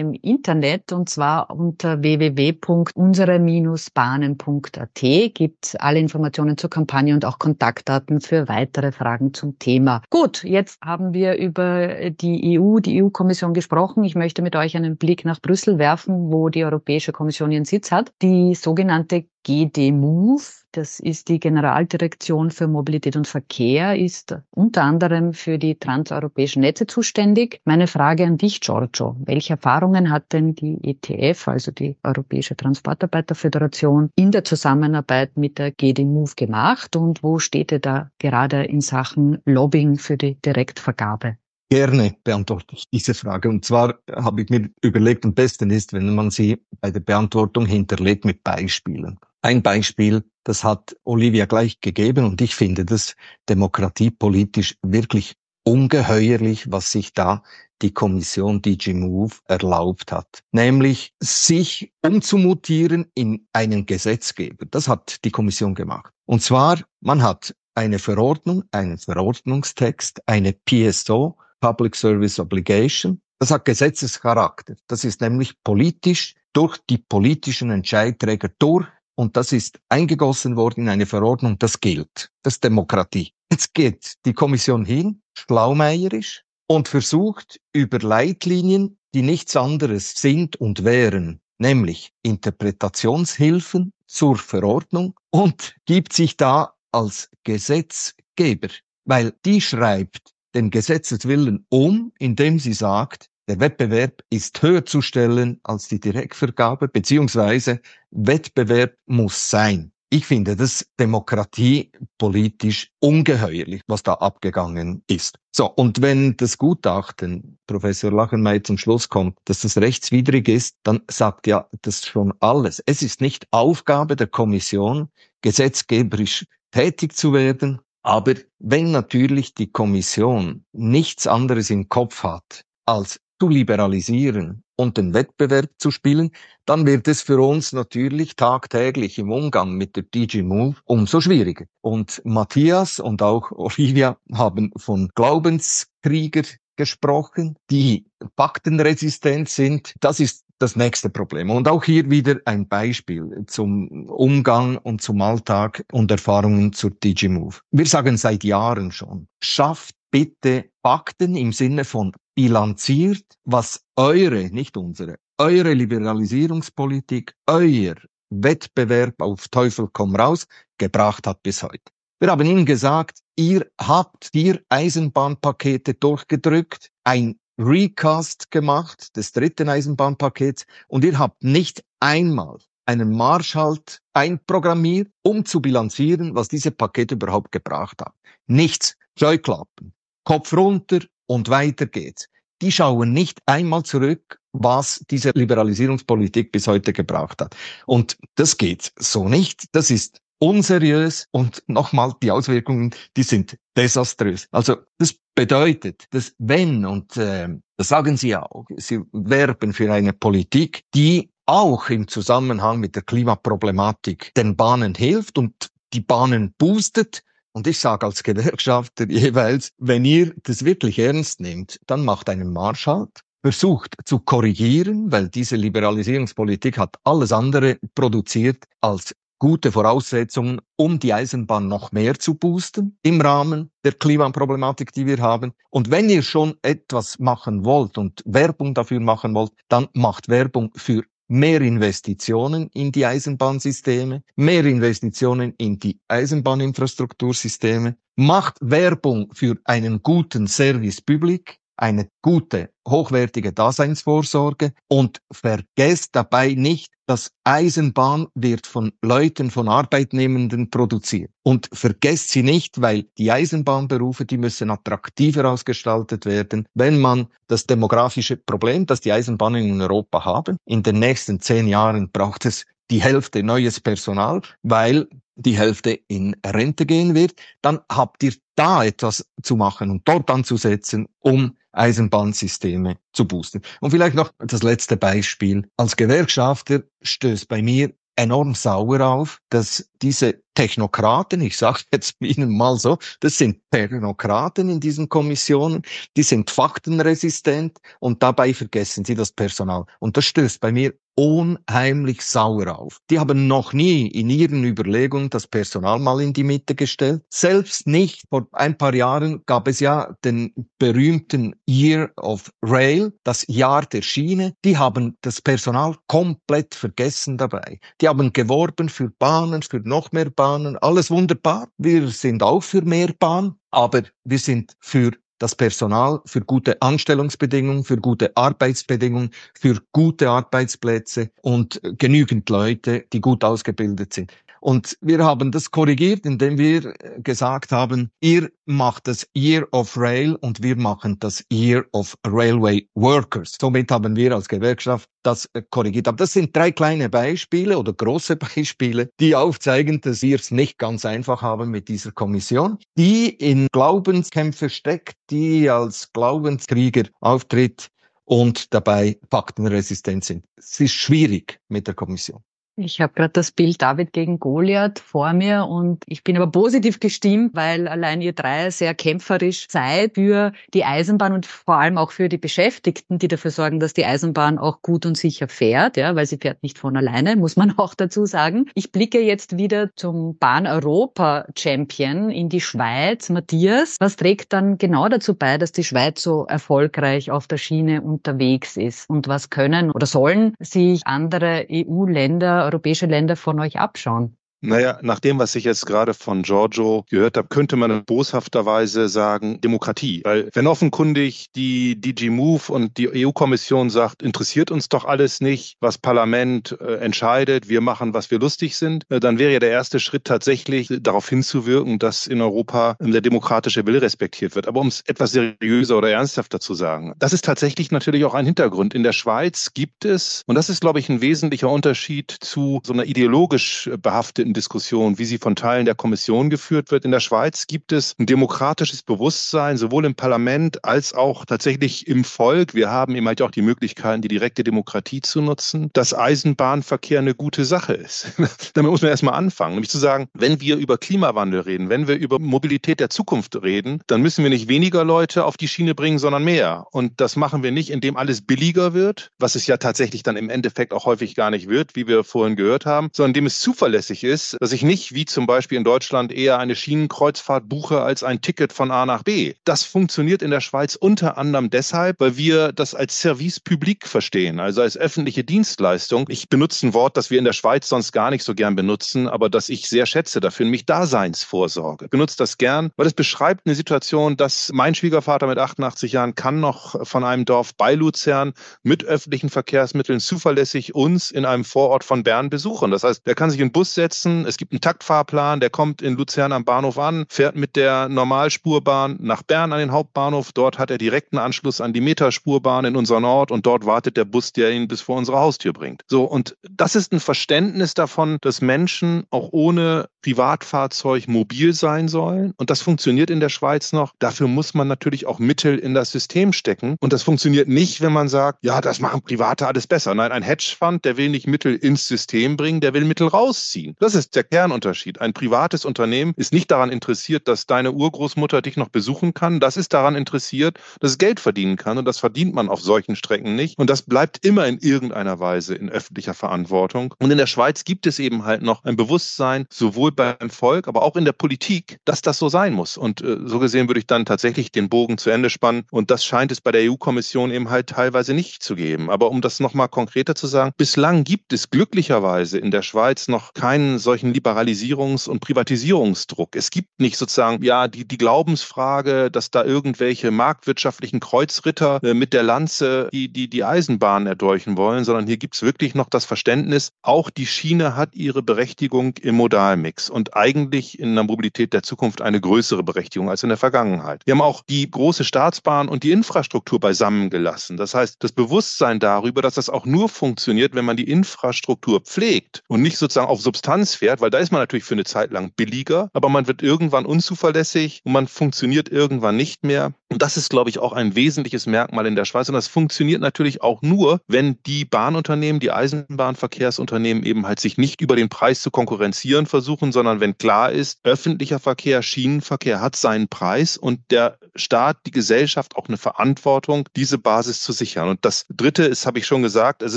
Speaker 1: im Internet? Und zwar unter www.unsere-bahnen.at gibt alle Informationen zur Kampagne und auch Kontaktdaten für weitere Fragen zum Thema. Gut, jetzt haben wir über die EU, die EU-Kommission gesprochen. Ich möchte mit euch einen Blick nach Brüssel werfen, wo die Europäische Kommission ihren Sitz hat. Die sogenannte GD Move, das ist die Generaldirektion für Mobilität und Verkehr, ist unter anderem für die transeuropäischen Netze zuständig. Meine Frage an dich, Giorgio. Welche Erfahrungen hat denn die ETF, also die Europäische Transportarbeiterföderation, in der Zusammenarbeit mit der GD Move gemacht und wo steht ihr da gerade in Sachen Lobbying für die Direktvergabe?
Speaker 3: Gerne beantworte ich diese Frage. Und zwar habe ich mir überlegt, am besten ist, wenn man sie bei der Beantwortung hinterlegt mit Beispielen. Ein Beispiel, das hat Olivia gleich gegeben und ich finde das demokratiepolitisch wirklich ungeheuerlich, was sich da die Kommission DG Move erlaubt hat. Nämlich sich umzumutieren in einen Gesetzgeber. Das hat die Kommission gemacht. Und zwar, man hat eine Verordnung, einen Verordnungstext, eine PSO, Public Service Obligation, das hat Gesetzescharakter. Das ist nämlich politisch durch die politischen Entscheidträger durch und das ist eingegossen worden in eine Verordnung, das gilt. Das ist Demokratie. Jetzt geht die Kommission hin, schlaumeierisch, und versucht über Leitlinien, die nichts anderes sind und wären, nämlich Interpretationshilfen zur Verordnung und gibt sich da als Gesetzgeber, weil die schreibt den Gesetzeswillen um, indem sie sagt, der Wettbewerb ist höher zu stellen als die Direktvergabe, beziehungsweise Wettbewerb muss sein. Ich finde das demokratiepolitisch ungeheuerlich, was da abgegangen ist. So, und wenn das Gutachten, Professor Lachenmeier, zum Schluss kommt, dass das rechtswidrig ist, dann sagt ja das schon alles. Es ist nicht Aufgabe der Kommission, gesetzgeberisch tätig zu werden, aber wenn natürlich die Kommission nichts anderes im Kopf hat, als zu liberalisieren und den Wettbewerb zu spielen, dann wird es für uns natürlich tagtäglich im Umgang mit der DG Move umso schwieriger. Und Matthias und auch Olivia haben von Glaubenskrieger gesprochen, die faktenresistent sind. Das ist das nächste Problem. Und auch hier wieder ein Beispiel zum Umgang und zum Alltag und Erfahrungen zur DG Move. Wir sagen seit Jahren schon, schafft bitte Fakten im Sinne von bilanziert, was eure, nicht unsere, eure Liberalisierungspolitik, euer Wettbewerb auf Teufel komm raus gebracht hat bis heute. Wir haben Ihnen gesagt, ihr habt vier Eisenbahnpakete durchgedrückt, ein Recast gemacht des dritten Eisenbahnpakets und ihr habt nicht einmal einen Marschhalt einprogrammiert, um zu bilanzieren, was diese Pakete überhaupt gebracht haben. Nichts. Scheuklappen. Kopf runter und weiter geht's. Die schauen nicht einmal zurück, was diese Liberalisierungspolitik bis heute gebracht hat. Und das geht so nicht. Das ist unseriös und nochmal die Auswirkungen, die sind desaströs. Also das bedeutet, dass wenn, und äh, das sagen Sie auch, Sie werben für eine Politik, die auch im Zusammenhang mit der Klimaproblematik den Bahnen hilft und die Bahnen boostet, und ich sage als Gewerkschafter <laughs> jeweils, wenn ihr das wirklich ernst nehmt, dann macht einen Marschhalt, versucht zu korrigieren, weil diese Liberalisierungspolitik hat alles andere produziert als gute Voraussetzungen, um die Eisenbahn noch mehr zu boosten im Rahmen der Klimaproblematik, die wir haben. Und wenn ihr schon etwas machen wollt und Werbung dafür machen wollt, dann macht Werbung für mehr Investitionen in die Eisenbahnsysteme, mehr Investitionen in die Eisenbahninfrastruktursysteme, macht Werbung für einen guten Service Public, eine gute, hochwertige Daseinsvorsorge und vergesst dabei nicht, dass Eisenbahn wird von Leuten, von Arbeitnehmenden produziert. Und vergesst sie nicht, weil die Eisenbahnberufe, die müssen attraktiver ausgestaltet werden, wenn man das demografische Problem, das die Eisenbahnen in Europa haben, in den nächsten zehn Jahren braucht es die Hälfte neues Personal, weil die Hälfte in Rente gehen wird, dann habt ihr da etwas zu machen und dort anzusetzen, um Eisenbahnsysteme zu boosten. Und vielleicht noch das letzte Beispiel. Als Gewerkschafter stößt bei mir enorm sauer auf, dass diese Technokraten, ich sage <laughs> jetzt Ihnen mal so, das sind Technokraten in diesen Kommissionen, die sind faktenresistent und dabei vergessen sie das Personal. Und das stößt bei mir unheimlich sauer auf. Die haben noch nie in ihren Überlegungen das Personal mal in die Mitte gestellt. Selbst nicht. Vor ein paar Jahren gab es ja den berühmten Year of Rail, das Jahr der Schiene. Die haben das Personal komplett vergessen dabei. Die haben geworben für Bahnen, für noch mehr Bahnen. Alles wunderbar. Wir sind auch für mehr Bahn. Aber wir sind für das Personal für gute Anstellungsbedingungen, für gute Arbeitsbedingungen, für gute Arbeitsplätze und genügend Leute, die gut ausgebildet sind. Und wir haben das korrigiert, indem wir gesagt haben, ihr macht das Year of Rail und wir machen das Year of Railway Workers. Somit haben wir als Gewerkschaft das korrigiert. Aber das sind drei kleine Beispiele oder große <laughs> Beispiele, die aufzeigen, dass wir es nicht ganz einfach haben mit dieser Kommission, die in Glaubenskämpfe steckt, die als Glaubenskrieger auftritt und dabei faktenresistent sind. Es ist schwierig mit der Kommission.
Speaker 1: Ich habe gerade das Bild David gegen Goliath vor mir und ich bin aber positiv gestimmt, weil allein ihr drei sehr kämpferisch seid für die Eisenbahn und vor allem auch für die Beschäftigten, die dafür sorgen, dass die Eisenbahn auch gut und sicher fährt, ja, weil sie fährt nicht von alleine, muss man <laughs> auch dazu sagen. Ich blicke jetzt wieder zum Bahn-Europa-Champion in die Schweiz, Matthias. Was trägt dann genau dazu bei, dass die Schweiz so erfolgreich auf der Schiene unterwegs ist? Und was können oder sollen sich andere EU-Länder europäische Länder von euch abschauen?
Speaker 4: Naja, nach dem, was ich jetzt gerade von Giorgio gehört habe, könnte man boshafterweise sagen Demokratie. Weil wenn offenkundig die DG Move und die EU-Kommission sagt, interessiert uns doch alles nicht, was Parlament äh, entscheidet, wir machen, was wir lustig sind, äh, dann wäre ja der erste Schritt tatsächlich darauf hinzuwirken, dass in Europa der demokratische Wille respektiert wird. Aber um es etwas seriöser oder ernsthafter zu sagen, das ist tatsächlich natürlich auch ein Hintergrund. In der Schweiz gibt es, und das ist, glaube ich, ein wesentlicher Unterschied zu so einer ideologisch behafteten politischen Diskussion, wie sie von Teilen der Kommission geführt wird. In der Schweiz gibt es ein demokratisches Bewusstsein, sowohl im Parlament als auch tatsächlich im Volk. Wir haben eben halt auch die Möglichkeiten, die direkte Demokratie zu nutzen, dass Eisenbahnverkehr eine gute Sache ist. <laughs> Damit muss man erstmal anfangen, nämlich zu sagen, wenn wir über Klimawandel reden, wenn wir über Mobilität der Zukunft reden, dann müssen wir nicht weniger Leute auf die Schiene bringen, sondern mehr. Und das machen wir nicht, indem alles billiger wird, was es ja tatsächlich dann im Endeffekt auch häufig gar nicht wird, wie wir vorhin gehört haben, sondern indem es zuverlässig ist, ist, dass ich nicht wie zum Beispiel in Deutschland eher eine Schienenkreuzfahrt buche als ein Ticket von A nach B. Das funktioniert in der Schweiz unter anderem deshalb, weil wir das als Service Public verstehen, also als öffentliche Dienstleistung. Ich benutze ein Wort, das wir in der Schweiz sonst gar nicht so gern benutzen, aber das ich sehr schätze dafür, nämlich Daseinsvorsorge. Ich benutze das gern, weil es beschreibt eine Situation, dass mein Schwiegervater mit 88 Jahren kann noch von einem Dorf bei Luzern mit öffentlichen Verkehrsmitteln zuverlässig uns in einem Vorort von Bern besuchen. Das heißt, er kann sich in den Bus setzen, Bussen. Es gibt einen Taktfahrplan, der kommt in Luzern am Bahnhof an, fährt mit der Normalspurbahn nach Bern an den Hauptbahnhof. Dort hat er direkten Anschluss an die Meterspurbahn in unseren Ort und dort wartet der Bus, der ihn bis vor unsere Haustür bringt. So, und das ist ein Verständnis davon, dass Menschen auch ohne Privatfahrzeug mobil sein sollen. Und das funktioniert in der Schweiz noch. Dafür muss man natürlich auch Mittel in das System stecken. Und das funktioniert nicht, wenn man sagt, ja, das machen Private alles besser. Nein, ein Hedgefonds, der will nicht Mittel ins System bringen, der will Mittel rausziehen. Das ist der Kernunterschied. Ein privates Unternehmen ist nicht daran interessiert, dass deine Urgroßmutter dich noch besuchen kann. Das ist daran interessiert, dass es Geld verdienen kann. Und das verdient man auf solchen Strecken nicht. Und das bleibt immer in irgendeiner Weise in öffentlicher Verantwortung. Und in der Schweiz gibt es eben halt noch ein Bewusstsein, sowohl beim Volk, aber auch in der Politik, dass das so sein muss. Und äh, so gesehen würde ich dann tatsächlich den Bogen zu Ende spannen. Und das scheint es bei der EU-Kommission eben halt teilweise nicht zu geben. Aber um das nochmal konkreter zu sagen, bislang gibt es glücklicherweise in der Schweiz noch keinen solchen Liberalisierungs- und Privatisierungsdruck. Es gibt nicht sozusagen ja die, die Glaubensfrage, dass da irgendwelche marktwirtschaftlichen Kreuzritter äh, mit der Lanze die, die, die Eisenbahn erdolchen wollen, sondern hier gibt es wirklich noch das Verständnis, auch die Schiene hat ihre Berechtigung im Modalmix und eigentlich in der Mobilität der Zukunft eine größere Berechtigung als in der Vergangenheit. Wir haben auch die große Staatsbahn und die Infrastruktur beisammen gelassen. Das heißt, das Bewusstsein darüber, dass das auch nur funktioniert, wenn man die Infrastruktur pflegt und nicht sozusagen auf Substanz fährt, weil da ist man natürlich für eine Zeit lang billiger, aber man wird irgendwann unzuverlässig und man funktioniert irgendwann nicht mehr. Und das ist, glaube ich, auch ein wesentliches Merkmal in der Schweiz. Und das funktioniert natürlich auch nur, wenn die Bahnunternehmen, die Eisenbahnverkehrsunternehmen eben halt sich nicht über den Preis zu konkurrenzieren versuchen, sondern wenn klar ist, öffentlicher Verkehr, Schienenverkehr hat seinen Preis und der Staat, die Gesellschaft auch eine Verantwortung, diese Basis zu sichern. Und das Dritte ist, habe ich schon gesagt, also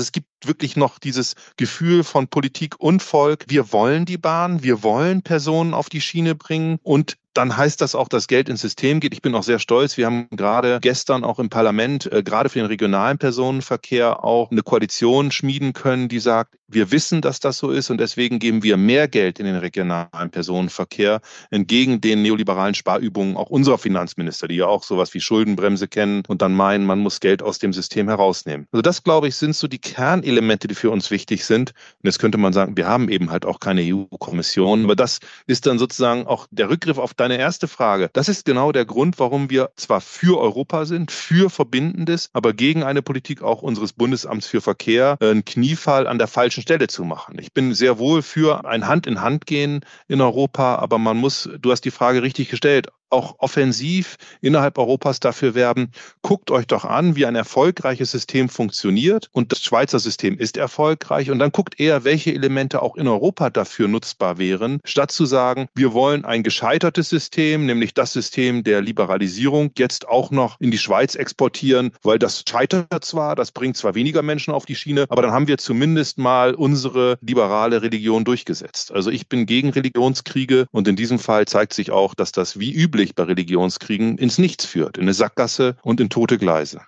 Speaker 4: es gibt wirklich noch dieses Gefühl von Politik und Volk. Wir wollen die Bahn, wir wollen Personen auf die Schiene bringen und dann heißt das auch, dass Geld ins System geht. Ich bin auch sehr stolz. Wir haben gerade gestern auch im Parlament, äh, gerade für den regionalen Personenverkehr, auch eine Koalition schmieden können, die sagt, wir wissen, dass das so ist und deswegen geben wir mehr Geld in den regionalen Personenverkehr entgegen den neoliberalen Sparübungen auch unserer Finanzminister, die ja auch sowas wie Schuldenbremse kennen und dann meinen, man muss Geld aus dem System herausnehmen. Also das, glaube ich, sind so die Kernelemente, die für uns wichtig sind. Und jetzt könnte man sagen, wir haben eben halt auch keine EU-Kommission, aber das ist dann sozusagen auch der Rückgriff auf deine erste Frage. Das ist genau der Grund, warum wir zwar für Europa sind, für Verbindendes, aber gegen eine Politik auch unseres Bundesamts für Verkehr äh, einen Kniefall an der falschen Stelle zu machen. Ich bin sehr wohl für ein Hand in Hand gehen in Europa, aber man muss, du hast die Frage richtig gestellt, auch offensiv innerhalb Europas dafür werben, guckt euch doch an, wie ein erfolgreiches System funktioniert. Und das Schweizer System ist erfolgreich. Und dann guckt eher, welche Elemente auch in Europa dafür nutzbar wären, statt zu sagen, wir wollen ein gescheitertes System, nämlich das System der Liberalisierung, jetzt auch noch in die Schweiz exportieren, weil das scheitert zwar, das bringt zwar weniger Menschen auf die Schiene, aber dann haben wir zumindest mal unsere liberale Religion durchgesetzt. Also ich bin gegen Religionskriege und in diesem Fall zeigt sich auch, dass das wie üblich üblich bei Religionskriegen, ins Nichts führt, in eine Sackgasse und in tote Gleise.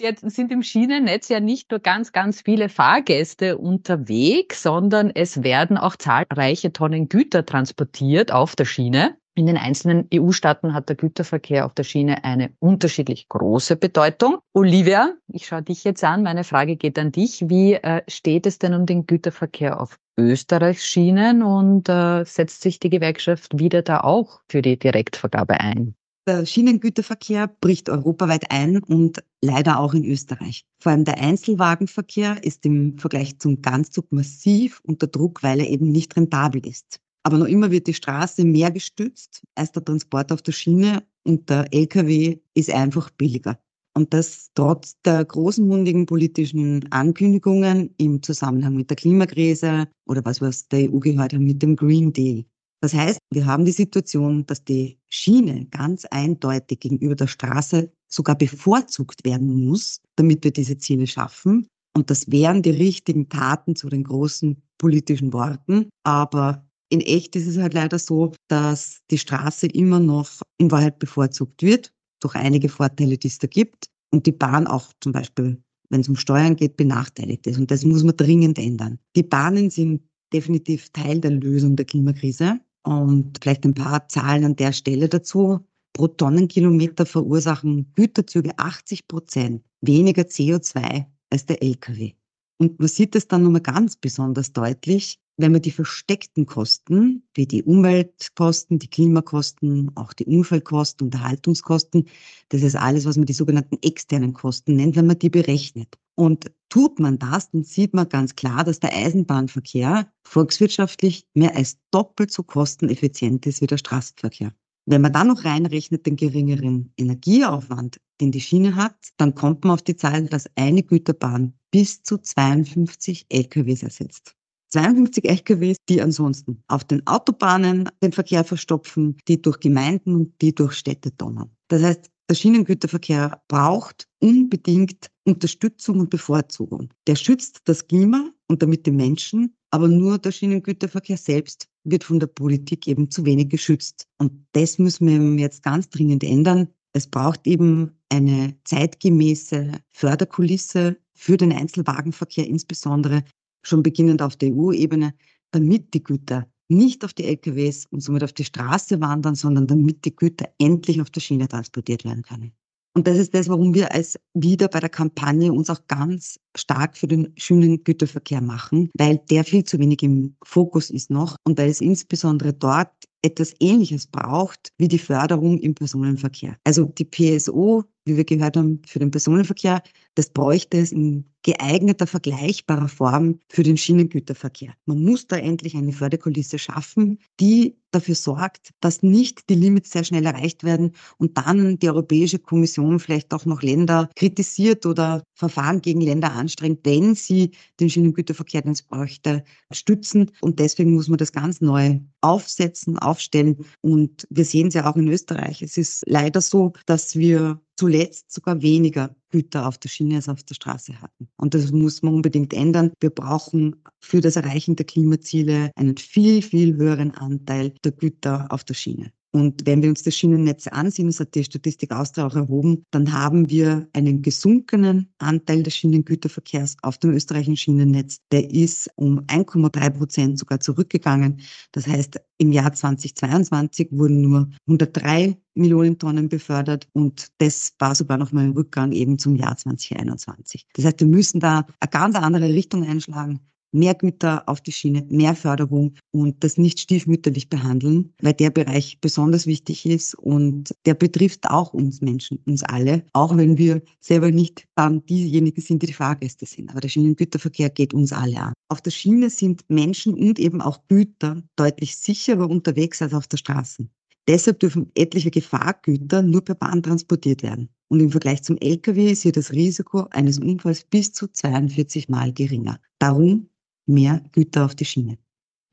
Speaker 1: Jetzt sind im Schienennetz ja nicht nur ganz, ganz viele Fahrgäste unterwegs, sondern es werden auch zahlreiche Tonnen Güter transportiert auf der Schiene. In den einzelnen EU-Staaten hat der Güterverkehr auf der Schiene eine unterschiedlich große Bedeutung. Olivia, ich schaue dich jetzt an. Meine Frage geht an dich. Wie äh, steht es denn um den Güterverkehr auf Österreichs Schienen und äh, setzt sich die Gewerkschaft wieder da auch für die Direktvergabe ein?
Speaker 2: Der Schienengüterverkehr bricht europaweit ein und leider auch in Österreich. Vor allem der Einzelwagenverkehr ist im Vergleich zum Ganzzug massiv unter Druck, weil er eben nicht rentabel ist. Aber noch immer wird die Straße mehr gestützt als der Transport auf der Schiene und der Lkw ist einfach billiger. Und das trotz der großenmundigen politischen Ankündigungen im Zusammenhang mit der Klimakrise oder was wir aus der EU gehört haben mit dem Green Deal. Das heißt, wir haben die Situation, dass die Schiene ganz eindeutig gegenüber der Straße sogar bevorzugt werden muss, damit wir diese Ziele schaffen. Und das wären die richtigen Taten zu den großen politischen Worten. Aber in echt ist es halt leider so, dass die Straße immer noch in Wahrheit bevorzugt wird, durch einige Vorteile, die es da gibt. Und die Bahn auch zum Beispiel, wenn es um Steuern geht, benachteiligt ist. Und das muss man dringend ändern. Die Bahnen sind definitiv Teil der Lösung der Klimakrise. Und vielleicht ein paar Zahlen an der Stelle dazu. Pro Tonnenkilometer verursachen Güterzüge 80 Prozent weniger CO2 als der Lkw. Und man sieht es dann nochmal ganz besonders deutlich, wenn man die versteckten Kosten, wie die Umweltkosten, die Klimakosten, auch die Unfallkosten, Unterhaltungskosten, das ist alles, was man die sogenannten externen Kosten nennt, wenn man die berechnet. Und tut man das, dann sieht man ganz klar, dass der Eisenbahnverkehr volkswirtschaftlich mehr als doppelt so kosteneffizient ist wie der Straßenverkehr. Wenn man dann noch reinrechnet den geringeren Energieaufwand, den die Schiene hat, dann kommt man auf die Zahl, dass eine Güterbahn bis zu 52 LKWs ersetzt. 52 LKWs, die ansonsten auf den Autobahnen den Verkehr verstopfen, die durch Gemeinden und die durch Städte donnern. Das heißt, der Schienengüterverkehr braucht unbedingt Unterstützung und Bevorzugung. Der schützt das Klima und damit die Menschen, aber nur der Schienengüterverkehr selbst wird von der Politik eben zu wenig geschützt. Und das müssen wir jetzt ganz dringend ändern. Es braucht eben eine zeitgemäße Förderkulisse für den Einzelwagenverkehr insbesondere, schon beginnend auf der EU-Ebene, damit die Güter nicht auf die LKWs und somit auf die Straße wandern, sondern damit die Güter endlich auf der Schiene transportiert werden können. Und das ist das, warum wir als wieder bei der Kampagne uns auch ganz stark für den schönen Güterverkehr machen, weil der viel zu wenig im Fokus ist noch und weil es insbesondere dort etwas Ähnliches braucht wie die Förderung im Personenverkehr. Also die PSO, wie wir gehört haben, für den Personenverkehr, das bräuchte es in geeigneter, vergleichbarer Form für den Schienengüterverkehr. Man muss da endlich eine Förderkulisse schaffen, die dafür sorgt, dass nicht die Limits sehr schnell erreicht werden und dann die Europäische Kommission vielleicht auch noch Länder kritisiert oder Verfahren gegen Länder anstrengt, wenn sie den Schienengüterverkehr, den es bräuchte, stützen. Und deswegen muss man das ganz neu aufsetzen, aufstellen. Und wir sehen es ja auch in Österreich. Es ist leider so, dass wir zuletzt sogar weniger Güter auf der Schiene als auf der Straße hatten. Und das muss man unbedingt ändern. Wir brauchen für das Erreichen der Klimaziele einen viel, viel höheren Anteil der Güter auf der Schiene. Und wenn wir uns das Schienennetz ansehen, das hat die Statistik Austria auch erhoben, dann haben wir einen gesunkenen Anteil des Schienengüterverkehrs auf dem österreichischen Schienennetz. Der ist um 1,3 Prozent sogar zurückgegangen. Das heißt, im Jahr 2022 wurden nur 103 Millionen Tonnen befördert und das war sogar noch mal ein Rückgang eben zum Jahr 2021. Das heißt, wir müssen da eine ganz andere Richtung einschlagen mehr Güter auf die Schiene, mehr Förderung und das nicht stiefmütterlich behandeln, weil der Bereich besonders wichtig ist und der betrifft auch uns Menschen, uns alle, auch wenn wir selber nicht dann diejenigen sind, die die Fahrgäste sind. Aber der Schienengüterverkehr geht uns alle an. Auf der Schiene sind Menschen und eben auch Güter deutlich sicherer unterwegs als auf der Straße. Deshalb dürfen etliche Gefahrgüter nur per Bahn transportiert werden. Und im Vergleich zum Lkw ist hier das Risiko eines Unfalls bis zu 42 Mal geringer. Darum mehr Güter auf die Schiene.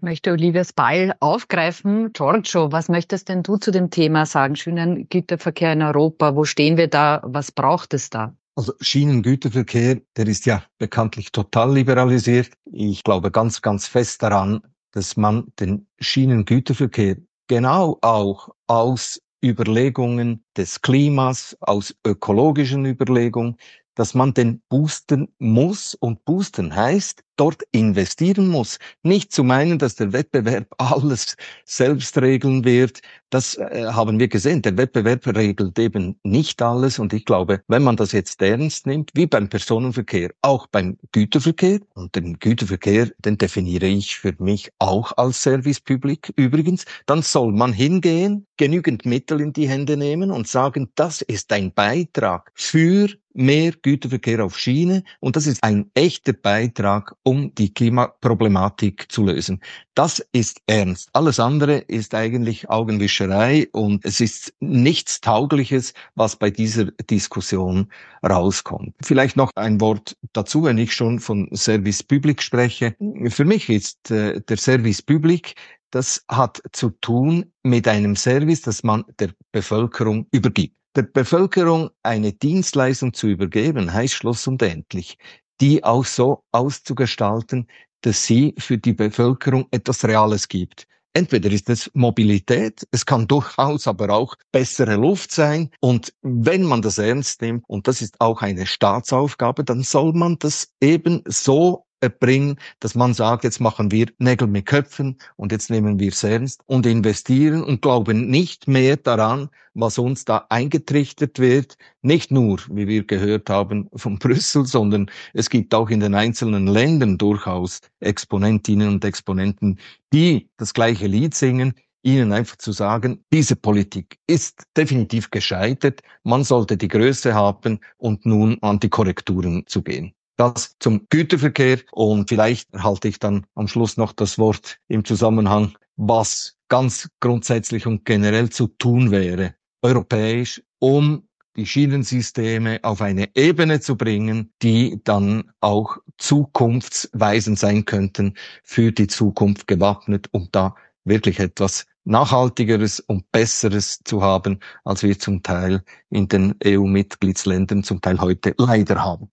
Speaker 1: Möchte Olivias Ball aufgreifen. Giorgio, was möchtest denn du zu dem Thema sagen? Schönen Güterverkehr in Europa. Wo stehen wir da? Was braucht es da?
Speaker 3: Also Schienengüterverkehr, der ist ja bekanntlich total liberalisiert. Ich glaube ganz, ganz fest daran, dass man den Schienengüterverkehr genau auch aus Überlegungen des Klimas, aus ökologischen Überlegungen, dass man den boosten muss und boosten heißt, dort investieren muss. Nicht zu meinen, dass der Wettbewerb <laughs> alles selbst regeln wird. Das äh, haben wir gesehen. Der Wettbewerb regelt eben nicht alles. Und ich glaube, wenn man das jetzt ernst nimmt, wie beim Personenverkehr, auch beim Güterverkehr, und den Güterverkehr, den definiere ich für mich auch als Service Public übrigens, dann soll man hingehen, genügend Mittel in die Hände nehmen und sagen, das ist ein Beitrag für mehr Güterverkehr auf Schiene und das ist ein echter Beitrag, um die Klimaproblematik zu lösen. Das ist ernst. Alles andere ist eigentlich Augenwischerei und es ist nichts Taugliches, was bei dieser Diskussion rauskommt. Vielleicht noch ein Wort dazu, wenn ich schon von Service Public spreche. Für mich ist äh, der Service Public das hat zu tun mit einem Service, das man der Bevölkerung übergibt. Der Bevölkerung eine Dienstleistung zu übergeben, heißt Schluss und endlich, die auch so auszugestalten, dass sie für die Bevölkerung etwas Reales gibt. Entweder ist es Mobilität, es kann durchaus aber auch bessere Luft sein. Und wenn man das ernst nimmt, und das ist auch eine Staatsaufgabe, dann soll man das eben so erbringen, dass man sagt, jetzt machen wir Nägel mit Köpfen und jetzt nehmen wir es ernst und investieren und glauben nicht mehr daran, was uns da eingetrichtert wird. Nicht nur, wie wir gehört haben, von <laughs> Brüssel, sondern es gibt auch in den einzelnen Ländern durchaus Exponentinnen und Exponenten, die das gleiche Lied singen, ihnen einfach zu sagen, diese Politik ist definitiv gescheitert, man sollte die Größe haben und nun an die Korrekturen zu gehen. Das zum Güterverkehr und vielleicht erhalte ich dann am Schluss noch das Wort im Zusammenhang, was ganz grundsätzlich und generell zu tun wäre, europäisch, um die Schienensysteme auf eine Ebene zu bringen, die dann auch zukunftsweisend sein könnten, für die Zukunft gewappnet, um da wirklich etwas Nachhaltigeres und Besseres zu haben, als wir zum Teil in den EU-Mitgliedsländern zum Teil heute leider haben.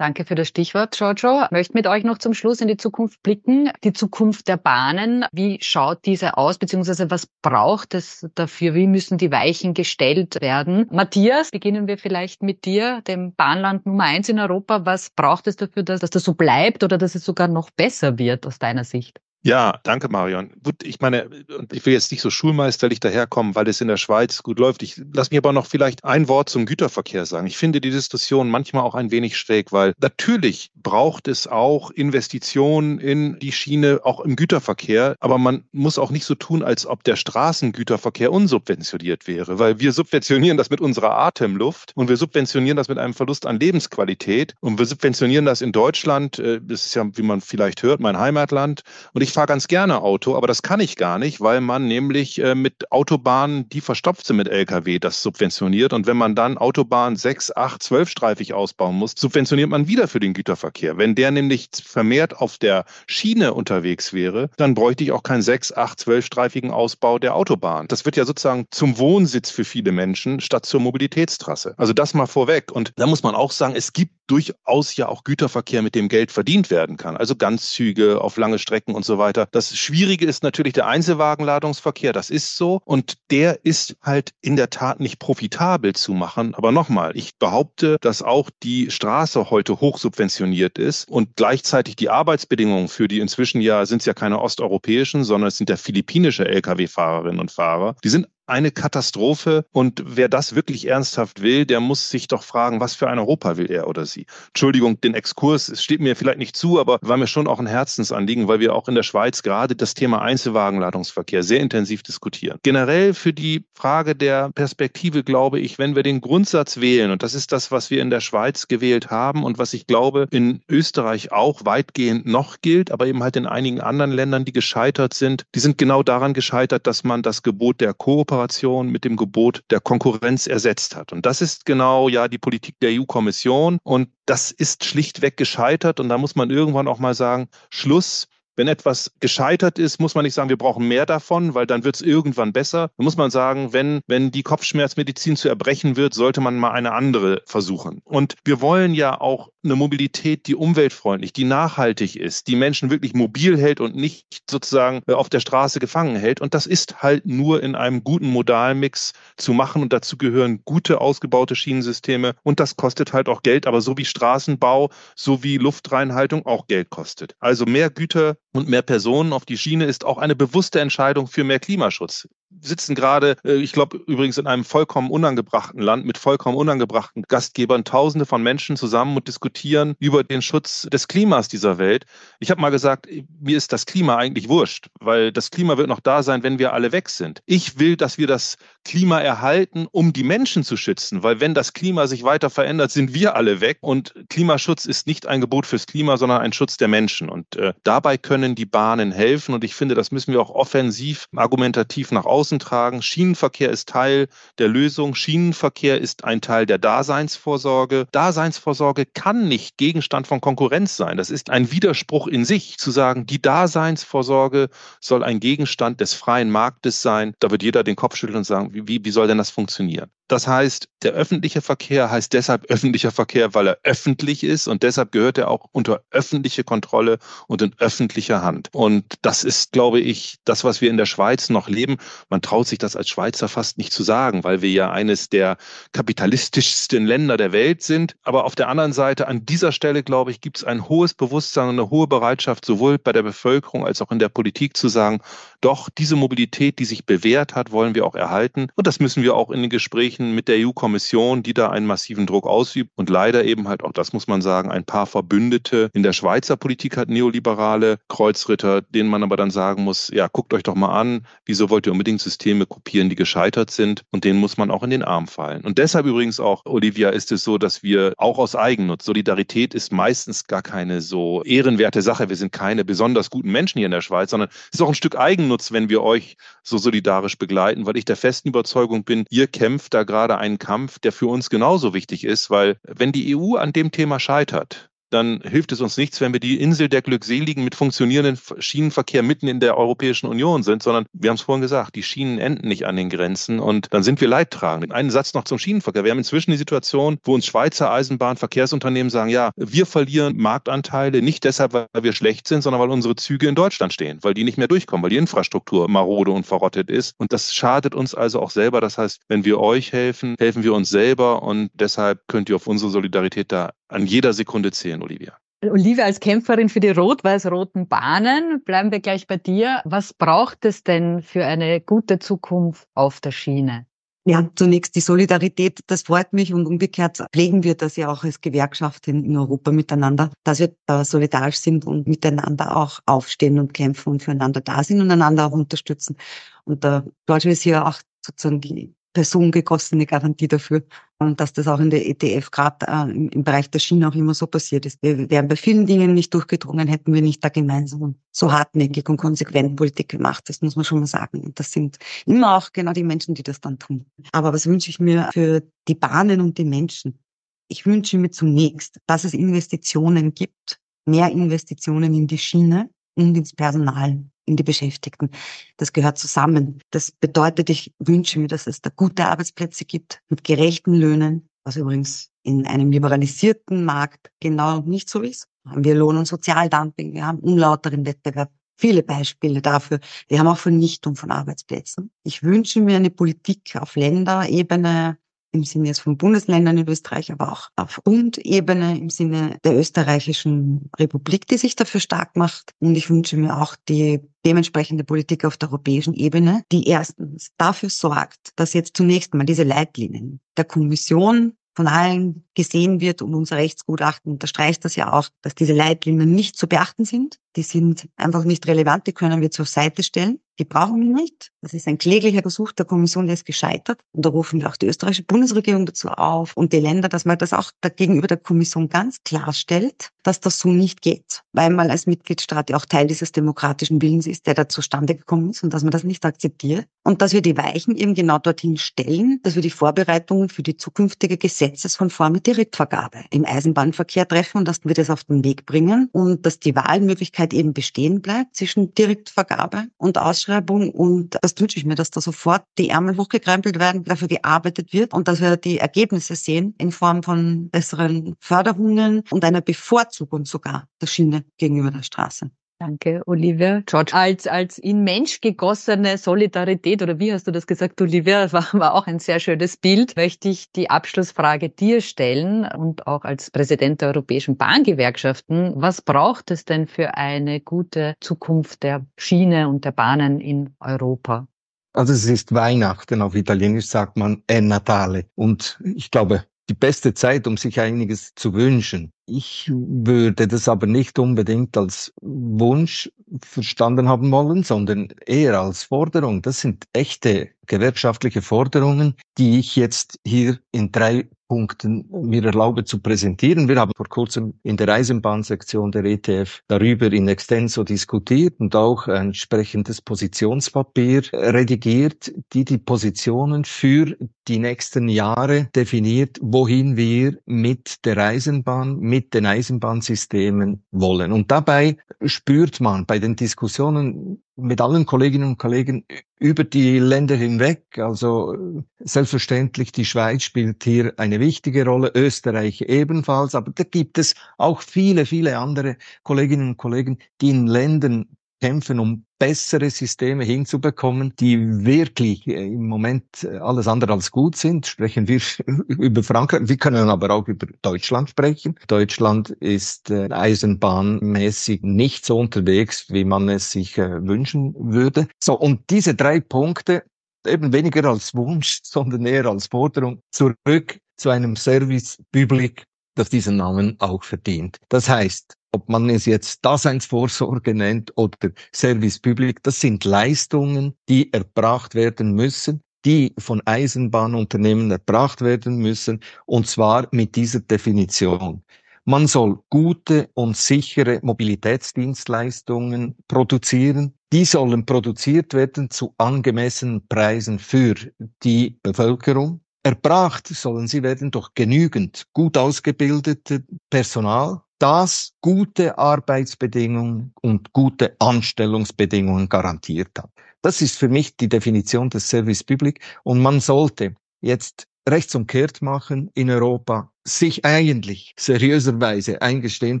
Speaker 1: Danke für das Stichwort, Giorgio. Ich möchte mit euch noch zum Schluss in die Zukunft blicken. Die Zukunft der Bahnen. Wie schaut diese aus, beziehungsweise was braucht es dafür? Wie müssen die Weichen gestellt werden? Matthias, beginnen wir vielleicht mit dir, dem Bahnland Nummer eins in Europa. Was braucht es dafür, dass, dass das so bleibt oder dass es sogar noch besser wird aus deiner Sicht?
Speaker 4: Ja, danke, Marion. Gut, ich meine, ich will jetzt nicht so schulmeisterlich daherkommen, weil es in der Schweiz gut läuft. Ich lass mich aber noch vielleicht ein Wort zum Güterverkehr sagen. Ich finde die Diskussion manchmal auch ein wenig schräg, weil natürlich braucht es auch Investitionen in die Schiene, auch im Güterverkehr. Aber man muss auch nicht so tun, als ob der Straßengüterverkehr unsubventioniert wäre, weil wir subventionieren das mit unserer Atemluft und wir subventionieren das mit einem Verlust an Lebensqualität und wir subventionieren das in Deutschland. Äh, das ist ja, wie man vielleicht hört, mein Heimatland. Und ich fahre ganz gerne Auto, aber das kann ich gar nicht, weil man nämlich äh, mit Autobahnen, die verstopft sind mit Lkw, das subventioniert. Und wenn man dann Autobahnen 6, 8, 12-streifig ausbauen muss, subventioniert man wieder für den Güterverkehr. Wenn der nämlich vermehrt auf der Schiene unterwegs wäre, dann bräuchte ich auch keinen 6, 8, 12-streifigen Ausbau der Autobahn. Das wird ja sozusagen zum Wohnsitz für viele Menschen statt zur Mobilitätstrasse. Also das mal vorweg. Und da muss man auch sagen, es gibt durchaus ja auch Güterverkehr, mit dem Geld verdient werden kann. Also Ganzzüge auf lange Strecken und so weiter. Das Schwierige ist natürlich der Einzelwagenladungsverkehr, das ist so. Und der ist halt in der Tat nicht profitabel zu machen. Aber nochmal, ich behaupte, dass auch die Straße heute hochsubventioniert ist und gleichzeitig die Arbeitsbedingungen für die inzwischen ja sind es ja keine osteuropäischen, sondern es sind ja philippinische Lkw-Fahrerinnen und Fahrer. Die sind eine Katastrophe. Und wer das wirklich ernsthaft will, der muss sich doch fragen, was für ein Europa will er oder sie. Entschuldigung, den Exkurs, es steht mir vielleicht nicht zu, aber war mir schon auch ein Herzensanliegen, weil wir auch in der Schweiz gerade das Thema Einzelwagenladungsverkehr sehr intensiv diskutieren. Generell für die Frage der Perspektive glaube ich, wenn wir den Grundsatz wählen, und das ist das, was wir in der Schweiz gewählt haben und was ich glaube in Österreich auch weitgehend noch gilt, aber eben halt in einigen anderen Ländern, die gescheitert sind, die sind genau daran gescheitert, dass man das Gebot der Kooperation Kooperation mit dem Gebot der Konkurrenz ersetzt hat. Und das ist genau ja die Politik der EU-Kommission. Und das ist schlichtweg gescheitert. Und da muss man irgendwann auch mal sagen, Schluss wenn etwas gescheitert ist, muss man nicht sagen, wir brauchen mehr davon, weil dann wird es irgendwann besser. Dann muss man sagen, wenn, wenn die Kopfschmerzmedizin zu erbrechen wird, sollte man mal eine andere versuchen. Und wir wollen ja auch eine Mobilität, die umweltfreundlich, die nachhaltig ist, die Menschen wirklich mobil hält und nicht sozusagen äh, auf der Straße gefangen hält. Und das ist halt nur in einem guten Modalmix zu machen. Und dazu gehören gute, ausgebaute Schienensysteme. Und das kostet halt auch Geld. Aber so wie Straßenbau, so wie Luftreinhaltung auch Geld kostet. Also mehr Güter und mehr Personen auf die Schiene ist auch eine bewusste Entscheidung für mehr Klimaschutz sitzen gerade, äh, ich glaube übrigens in einem vollkommen unangebrachten Land mit vollkommen unangebrachten Gastgebern, Tausende von Menschen zusammen und diskutieren über den Schutz des Klimas dieser Welt. Ich habe mal gesagt, mir ist das Klima eigentlich wurscht, weil das Klima wird noch da sein, wenn wir alle weg sind. Ich will, dass wir das Klima erhalten, um die Menschen zu schützen, weil wenn das Klima sich weiter verändert, sind wir alle weg und Klimaschutz ist nicht ein Gebot fürs Klima, sondern ein Schutz der Menschen und äh, dabei können die Bahnen helfen und ich finde, das müssen wir auch offensiv argumentativ nach außen tragen. Schienenverkehr ist Teil der Lösung. Schienenverkehr ist ein Teil der Daseinsvorsorge. Daseinsvorsorge kann nicht Gegenstand von Konkurrenz sein. Das ist ein Widerspruch in sich, zu sagen, die Daseinsvorsorge soll ein Gegenstand des freien Marktes sein. Da wird jeder den Kopf schütteln und sagen, wie, wie soll denn das funktionieren? Das heißt, der öffentliche Verkehr heißt deshalb öffentlicher Verkehr, weil er öffentlich ist und deshalb gehört er auch unter öffentliche Kontrolle und in öffentlicher Hand. Und das ist, glaube ich, das, was wir in der Schweiz noch leben. Man traut sich das als Schweizer fast nicht zu sagen, weil wir ja eines der kapitalistischsten Länder der Welt sind. Aber auf der anderen Seite, an dieser Stelle, glaube ich, gibt es ein hohes Bewusstsein und eine hohe Bereitschaft, sowohl bei der Bevölkerung als auch in der Politik zu sagen, doch diese Mobilität, die sich bewährt hat, wollen wir auch erhalten. Und das müssen wir auch in den Gesprächen Gesprächen mit der EU-Kommission, die da einen massiven Druck ausübt und leider eben halt auch, das muss man sagen, ein paar Verbündete in der Schweizer Politik hat neoliberale Kreuzritter, denen man aber dann sagen muss, ja, guckt euch doch mal an, wieso wollt ihr unbedingt Systeme kopieren, die gescheitert sind und denen muss man auch in den Arm fallen. Und deshalb übrigens auch, Olivia, ist es so, dass wir auch aus Eigennutz, Solidarität ist meistens gar keine so ehrenwerte Sache. Wir sind keine besonders guten Menschen hier in der Schweiz, sondern es ist auch ein Stück Eigennutz, wenn wir euch so solidarisch begleiten, weil ich der festen Überzeugung bin, ihr kämpft da gerade einen Kampf, der für uns genauso wichtig ist, weil wenn die EU an dem Thema scheitert, dann hilft es uns nichts, wenn wir die Insel der Glückseligen mit funktionierendem Schienenverkehr mitten in der Europäischen Union sind, sondern wir haben es vorhin gesagt, die Schienen enden nicht an den Grenzen und dann sind wir leidtragend. Einen Satz noch zum Schienenverkehr. Wir haben inzwischen die Situation, wo uns Schweizer Eisenbahnverkehrsunternehmen sagen, ja, wir verlieren Marktanteile nicht deshalb, weil wir schlecht sind, sondern weil unsere Züge in Deutschland stehen, weil die nicht mehr durchkommen, weil die Infrastruktur marode und verrottet ist. Und das schadet uns also auch selber. Das heißt, wenn wir euch helfen, helfen wir uns selber und deshalb könnt ihr auf unsere Solidarität da an jeder Sekunde zählen, Olivia.
Speaker 1: Olivia, als Kämpferin für die rot-weiß-roten Bahnen, bleiben wir gleich bei dir. Was braucht es denn für eine gute Zukunft auf der Schiene?
Speaker 2: Ja, zunächst die Solidarität, das freut mich und umgekehrt pflegen wir das ja auch als Gewerkschaft in, in Europa miteinander, dass wir da solidarisch sind und miteinander auch aufstehen und kämpfen und füreinander da sind und einander auch unterstützen. Und da Deutschland ist hier auch sozusagen die personengegossene Garantie dafür, und dass das auch in der ETF gerade äh, im, im, Bereich der Schiene auch immer so passiert ist. Wir wären bei vielen Dingen nicht durchgedrungen, hätten wir nicht da gemeinsam so hartnäckig und konsequent Politik gemacht. Das muss man schon mal sagen. Und das sind immer auch genau die Menschen, die das dann tun. Aber was wünsche ich mir für die Bahnen und die Menschen? Ich wünsche mir zunächst, dass es Investitionen gibt, mehr Investitionen in die Schiene und ins Personal in die Beschäftigten. Das gehört zusammen. Das bedeutet, ich wünsche mir, dass es da gute Arbeitsplätze gibt mit gerechten Löhnen, was übrigens in einem liberalisierten Markt genau nicht so ist. Haben wir Lohn- und Sozialdumping, wir haben unlauteren Wettbewerb. Viele Beispiele dafür. Wir haben auch Vernichtung von Arbeitsplätzen. Ich wünsche mir eine Politik auf Länderebene, im Sinne jetzt von Bundesländern in Österreich, aber auch auf Bundebene im Sinne der österreichischen Republik, die sich dafür stark macht. Und ich wünsche mir auch die dementsprechende Politik auf der europäischen Ebene, die erstens dafür sorgt, dass jetzt zunächst mal diese Leitlinien der Kommission von allen gesehen wird und unser Rechtsgutachten unterstreicht das ja auch, dass diese Leitlinien nicht zu beachten sind. Die sind einfach nicht relevant, die können wir zur Seite stellen. Die brauchen wir nicht. Das ist ein kläglicher Versuch der Kommission, der ist gescheitert. Und da rufen wir auch die österreichische Bundesregierung dazu auf und die Länder, dass man das auch gegenüber der Kommission ganz klarstellt, dass das so nicht geht. Weil man als Mitgliedstaat ja auch Teil dieses demokratischen Willens ist, der da zustande gekommen ist und dass man das nicht akzeptiert. Und dass wir die Weichen eben genau dorthin stellen, dass wir die Vorbereitungen für die zukünftige gesetzeskonforme Direktvergabe im Eisenbahnverkehr treffen und dass wir das auf den Weg bringen und dass die Wahlmöglichkeit eben bestehen bleibt zwischen Direktvergabe und Ausschreibung und das wünsche ich mir, dass da sofort die Ärmel hochgekrempelt werden, dafür gearbeitet wird und dass wir die Ergebnisse sehen in Form von besseren Förderungen und einer Bevorzugung sogar der Schiene gegenüber der Straße.
Speaker 1: Danke, Olivia. George, als, als in Mensch gegossene Solidarität, oder wie hast du das gesagt, Olivia, <laughs> war, war auch ein sehr schönes Bild, möchte ich die Abschlussfrage dir stellen und auch als Präsident der Europäischen Bahngewerkschaften. Was braucht es denn für eine gute Zukunft der Schiene und der Bahnen in Europa?
Speaker 3: Also es ist Weihnachten, auf Italienisch sagt man È Natale. Und ich glaube, die beste Zeit, um sich einiges zu wünschen. Ich würde das aber nicht unbedingt als Wunsch verstanden haben wollen, sondern eher als Forderung. Das sind echte gewerkschaftliche Forderungen, die ich jetzt hier in drei Punkten mir erlaube zu präsentieren. Wir haben vor kurzem in der Eisenbahnsektion der ETF darüber in extenso diskutiert und auch ein entsprechendes Positionspapier redigiert, die die Positionen für die nächsten Jahre definiert, wohin wir mit der Eisenbahn, mit den Eisenbahnsystemen wollen. Und dabei spürt man bei den Diskussionen mit allen Kolleginnen und Kollegen über die Länder hinweg. Also selbstverständlich, die Schweiz spielt hier eine wichtige Rolle, Österreich ebenfalls, aber da gibt es auch viele, viele andere Kolleginnen und Kollegen, die in Ländern kämpfen, um bessere Systeme hinzubekommen, die wirklich äh, im Moment äh, alles andere als gut sind. Sprechen wir <laughs> über Frankreich. Wir können aber auch über Deutschland sprechen. Deutschland ist äh, eisenbahnmäßig nicht so unterwegs, wie man es sich wünschen würde. So, und diese drei Punkte, eben weniger als Wunsch, <laughs> sondern eher als Forderung, zurück zu einem Service Public, das diesen Namen auch verdient. Das heißt, ob man es jetzt Daseinsvorsorge nennt oder Service Public, das sind Leistungen, die erbracht werden müssen, die von Eisenbahnunternehmen erbracht werden müssen, und zwar mit dieser Definition. Man soll gute und sichere Mobilitätsdienstleistungen produzieren. Die sollen produziert werden zu angemessenen Preisen für die Bevölkerung. Erbracht sollen sie werden durch genügend gut ausgebildete Personal, das gute Arbeitsbedingungen und gute Anstellungsbedingungen garantiert hat. Das ist für mich die Definition des Service Public und man sollte jetzt rechtsumkehrt machen in Europa sich eigentlich seriöserweise eingestehen,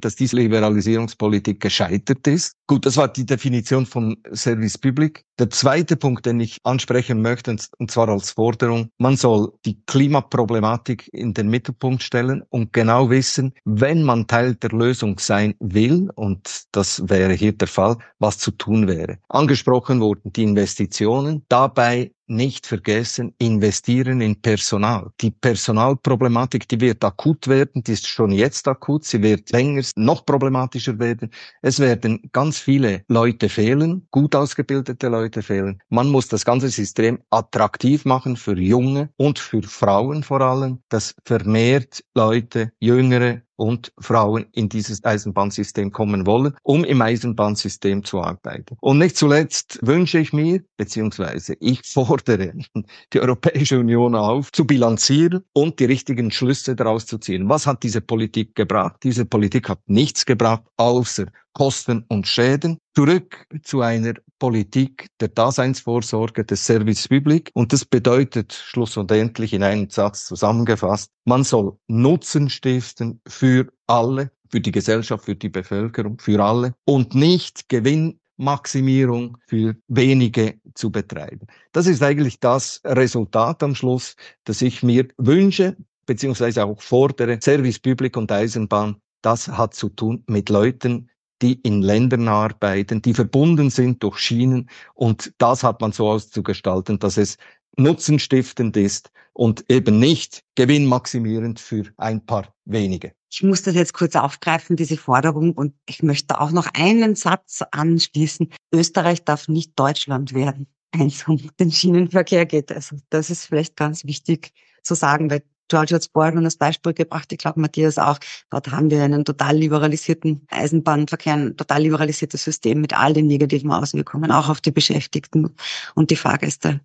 Speaker 3: dass diese Liberalisierungspolitik gescheitert ist. Gut, das war die Definition von Service Public. Der zweite Punkt, den ich ansprechen möchte, und zwar als Forderung, man soll die Klimaproblematik in den Mittelpunkt stellen und genau wissen, wenn man Teil der Lösung sein will, und das wäre hier der Fall, was zu tun wäre. Angesprochen wurden die Investitionen. Dabei nicht vergessen, investieren in Personal. Die Personalproblematik, die wird akut werden, die ist schon jetzt akut, sie wird länger noch problematischer werden. Es werden ganz viele Leute fehlen, gut ausgebildete Leute fehlen. Man muss das ganze System attraktiv machen für Junge und für Frauen vor allem, dass vermehrt Leute, Jüngere, und Frauen in dieses Eisenbahnsystem kommen wollen, um im Eisenbahnsystem zu arbeiten. Und nicht zuletzt wünsche ich mir, beziehungsweise ich fordere <laughs> die Europäische Union auf, zu bilanzieren und die richtigen Schlüsse daraus zu ziehen. Was hat diese Politik gebracht? Diese Politik hat nichts gebracht, außer Kosten und Schäden, zurück zu einer Politik der Daseinsvorsorge des Service Public. Und das bedeutet schlussendlich in einem Satz zusammengefasst, man soll Nutzen stiften für alle, für die Gesellschaft, für die Bevölkerung, für alle und nicht Gewinnmaximierung für wenige zu betreiben. Das ist eigentlich das Resultat am Schluss, das ich mir wünsche, beziehungsweise auch fordere. Service Public und Eisenbahn, das hat zu tun mit Leuten, die in Ländern arbeiten, die verbunden sind durch Schienen. Und das hat man so auszugestalten, dass es nutzenstiftend ist und eben nicht gewinnmaximierend für ein paar wenige.
Speaker 2: Ich muss das jetzt kurz aufgreifen, diese Forderung, und ich möchte auch noch einen Satz anschließen. Österreich darf nicht Deutschland werden, wenn es um den Schienenverkehr geht. Also das ist vielleicht ganz wichtig zu sagen, weil George hat Borgen als Beispiel gebracht, ich glaube Matthias auch. Dort haben wir einen total liberalisierten Eisenbahnverkehr, ein total liberalisiertes System mit all den negativen Auswirkungen, auch auf die Beschäftigten und die Fahrgäste.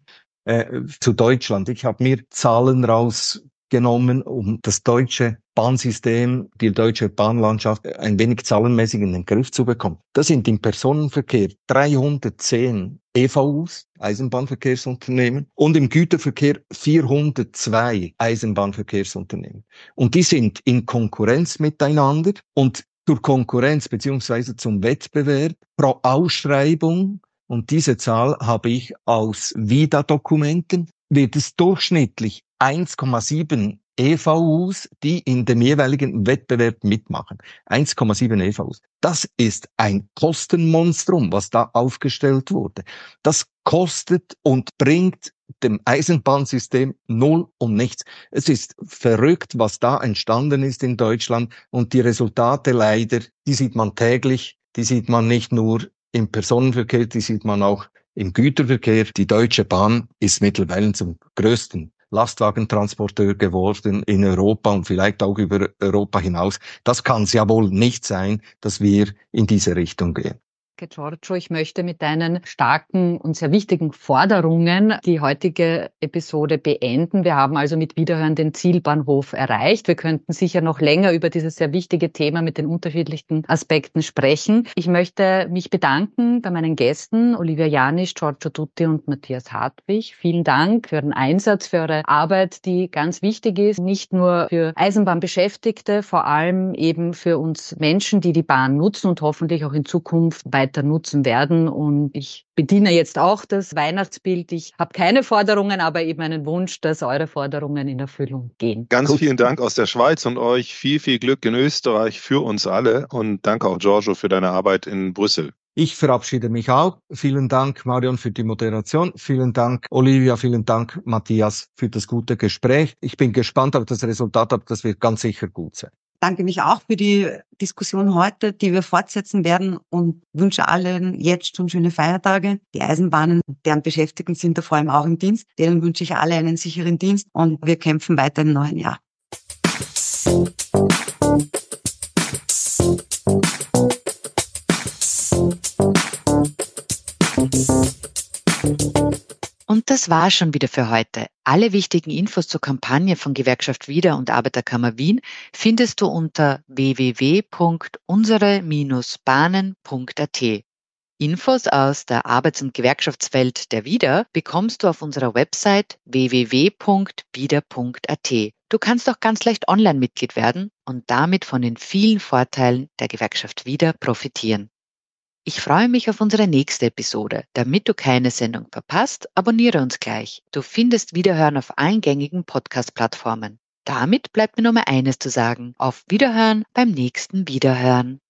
Speaker 3: Äh, zu Deutschland. Ich habe mir Zahlen rausgenommen, um das deutsche Bahnsystem, die deutsche Bahnlandschaft ein wenig zahlenmäßig in den Griff zu bekommen. Das sind im Personenverkehr 310 EVUs, Eisenbahnverkehrsunternehmen, und im Güterverkehr 402 Eisenbahnverkehrsunternehmen. Und die sind in Konkurrenz miteinander und zur Konkurrenz beziehungsweise zum Wettbewerb pro Ausschreibung, und diese Zahl habe ich aus VIDA-Dokumenten, wird es durchschnittlich 1,7 EVUs, die in dem jeweiligen Wettbewerb mitmachen. 1,7 EVUs. Das ist ein Kostenmonstrum, was da aufgestellt wurde. Das kostet und bringt dem Eisenbahnsystem null und nichts. Es ist verrückt, was da entstanden ist in Deutschland und die Resultate leider, die sieht man täglich, die sieht man nicht nur im Personenverkehr, die sieht man auch im Güterverkehr. Die Deutsche Bahn ist mittlerweile zum größten Lastwagentransporteur geworden in Europa und vielleicht auch über Europa hinaus. Das kann es ja wohl nicht sein, dass wir in diese Richtung gehen.
Speaker 1: Giorgio, ich möchte mit deinen starken und sehr wichtigen Forderungen die heutige Episode beenden. Wir haben also mit Wiederhören den Zielbahnhof erreicht. Wir könnten sicher noch länger über dieses sehr wichtige Thema mit den unterschiedlichen Aspekten sprechen. Ich möchte mich bedanken bei meinen Gästen, Olivia Janisch, Giorgio Tutti und Matthias Hartwig. Vielen Dank für den Einsatz, für eure Arbeit, die ganz wichtig ist, nicht nur für Eisenbahnbeschäftigte, vor allem eben für uns Menschen, die die Bahn nutzen und hoffentlich auch in Zukunft weiter weiter nutzen werden. Und ich bediene jetzt auch das Weihnachtsbild. Ich habe keine Forderungen, aber eben einen Wunsch, dass eure Forderungen in Erfüllung gehen.
Speaker 4: Ganz vielen Dank aus der Schweiz und euch viel, viel Glück in Österreich für uns alle. Und danke auch Giorgio für deine Arbeit in Brüssel.
Speaker 3: Ich verabschiede mich auch. Vielen Dank, Marion, für die Moderation. Vielen Dank, Olivia. Vielen Dank, Matthias, für das gute Gespräch. Ich bin gespannt auf das Resultat, aber das wird ganz sicher gut sein
Speaker 2: danke mich auch für die Diskussion heute, die wir fortsetzen werden und wünsche allen jetzt schon schöne Feiertage. Die Eisenbahnen, deren Beschäftigten sind da vor allem auch im Dienst. Denen wünsche ich alle einen sicheren Dienst und wir kämpfen weiter im neuen Jahr.
Speaker 1: Und das war schon wieder für heute. Alle wichtigen Infos zur Kampagne von Gewerkschaft Wieder und Arbeiterkammer Wien findest du unter www.unsere-bahnen.at. Infos aus der Arbeits- und Gewerkschaftswelt der Wieder bekommst du auf unserer Website www.wieder.at.
Speaker 5: Du kannst auch ganz leicht Online-Mitglied werden und damit von den vielen Vorteilen der Gewerkschaft wieder profitieren. Ich freue mich auf unsere nächste Episode. Damit du keine Sendung verpasst, abonniere uns gleich. Du findest Wiederhören auf allen gängigen Podcast-Plattformen. Damit bleibt mir nur mal eines zu sagen. Auf Wiederhören beim nächsten Wiederhören.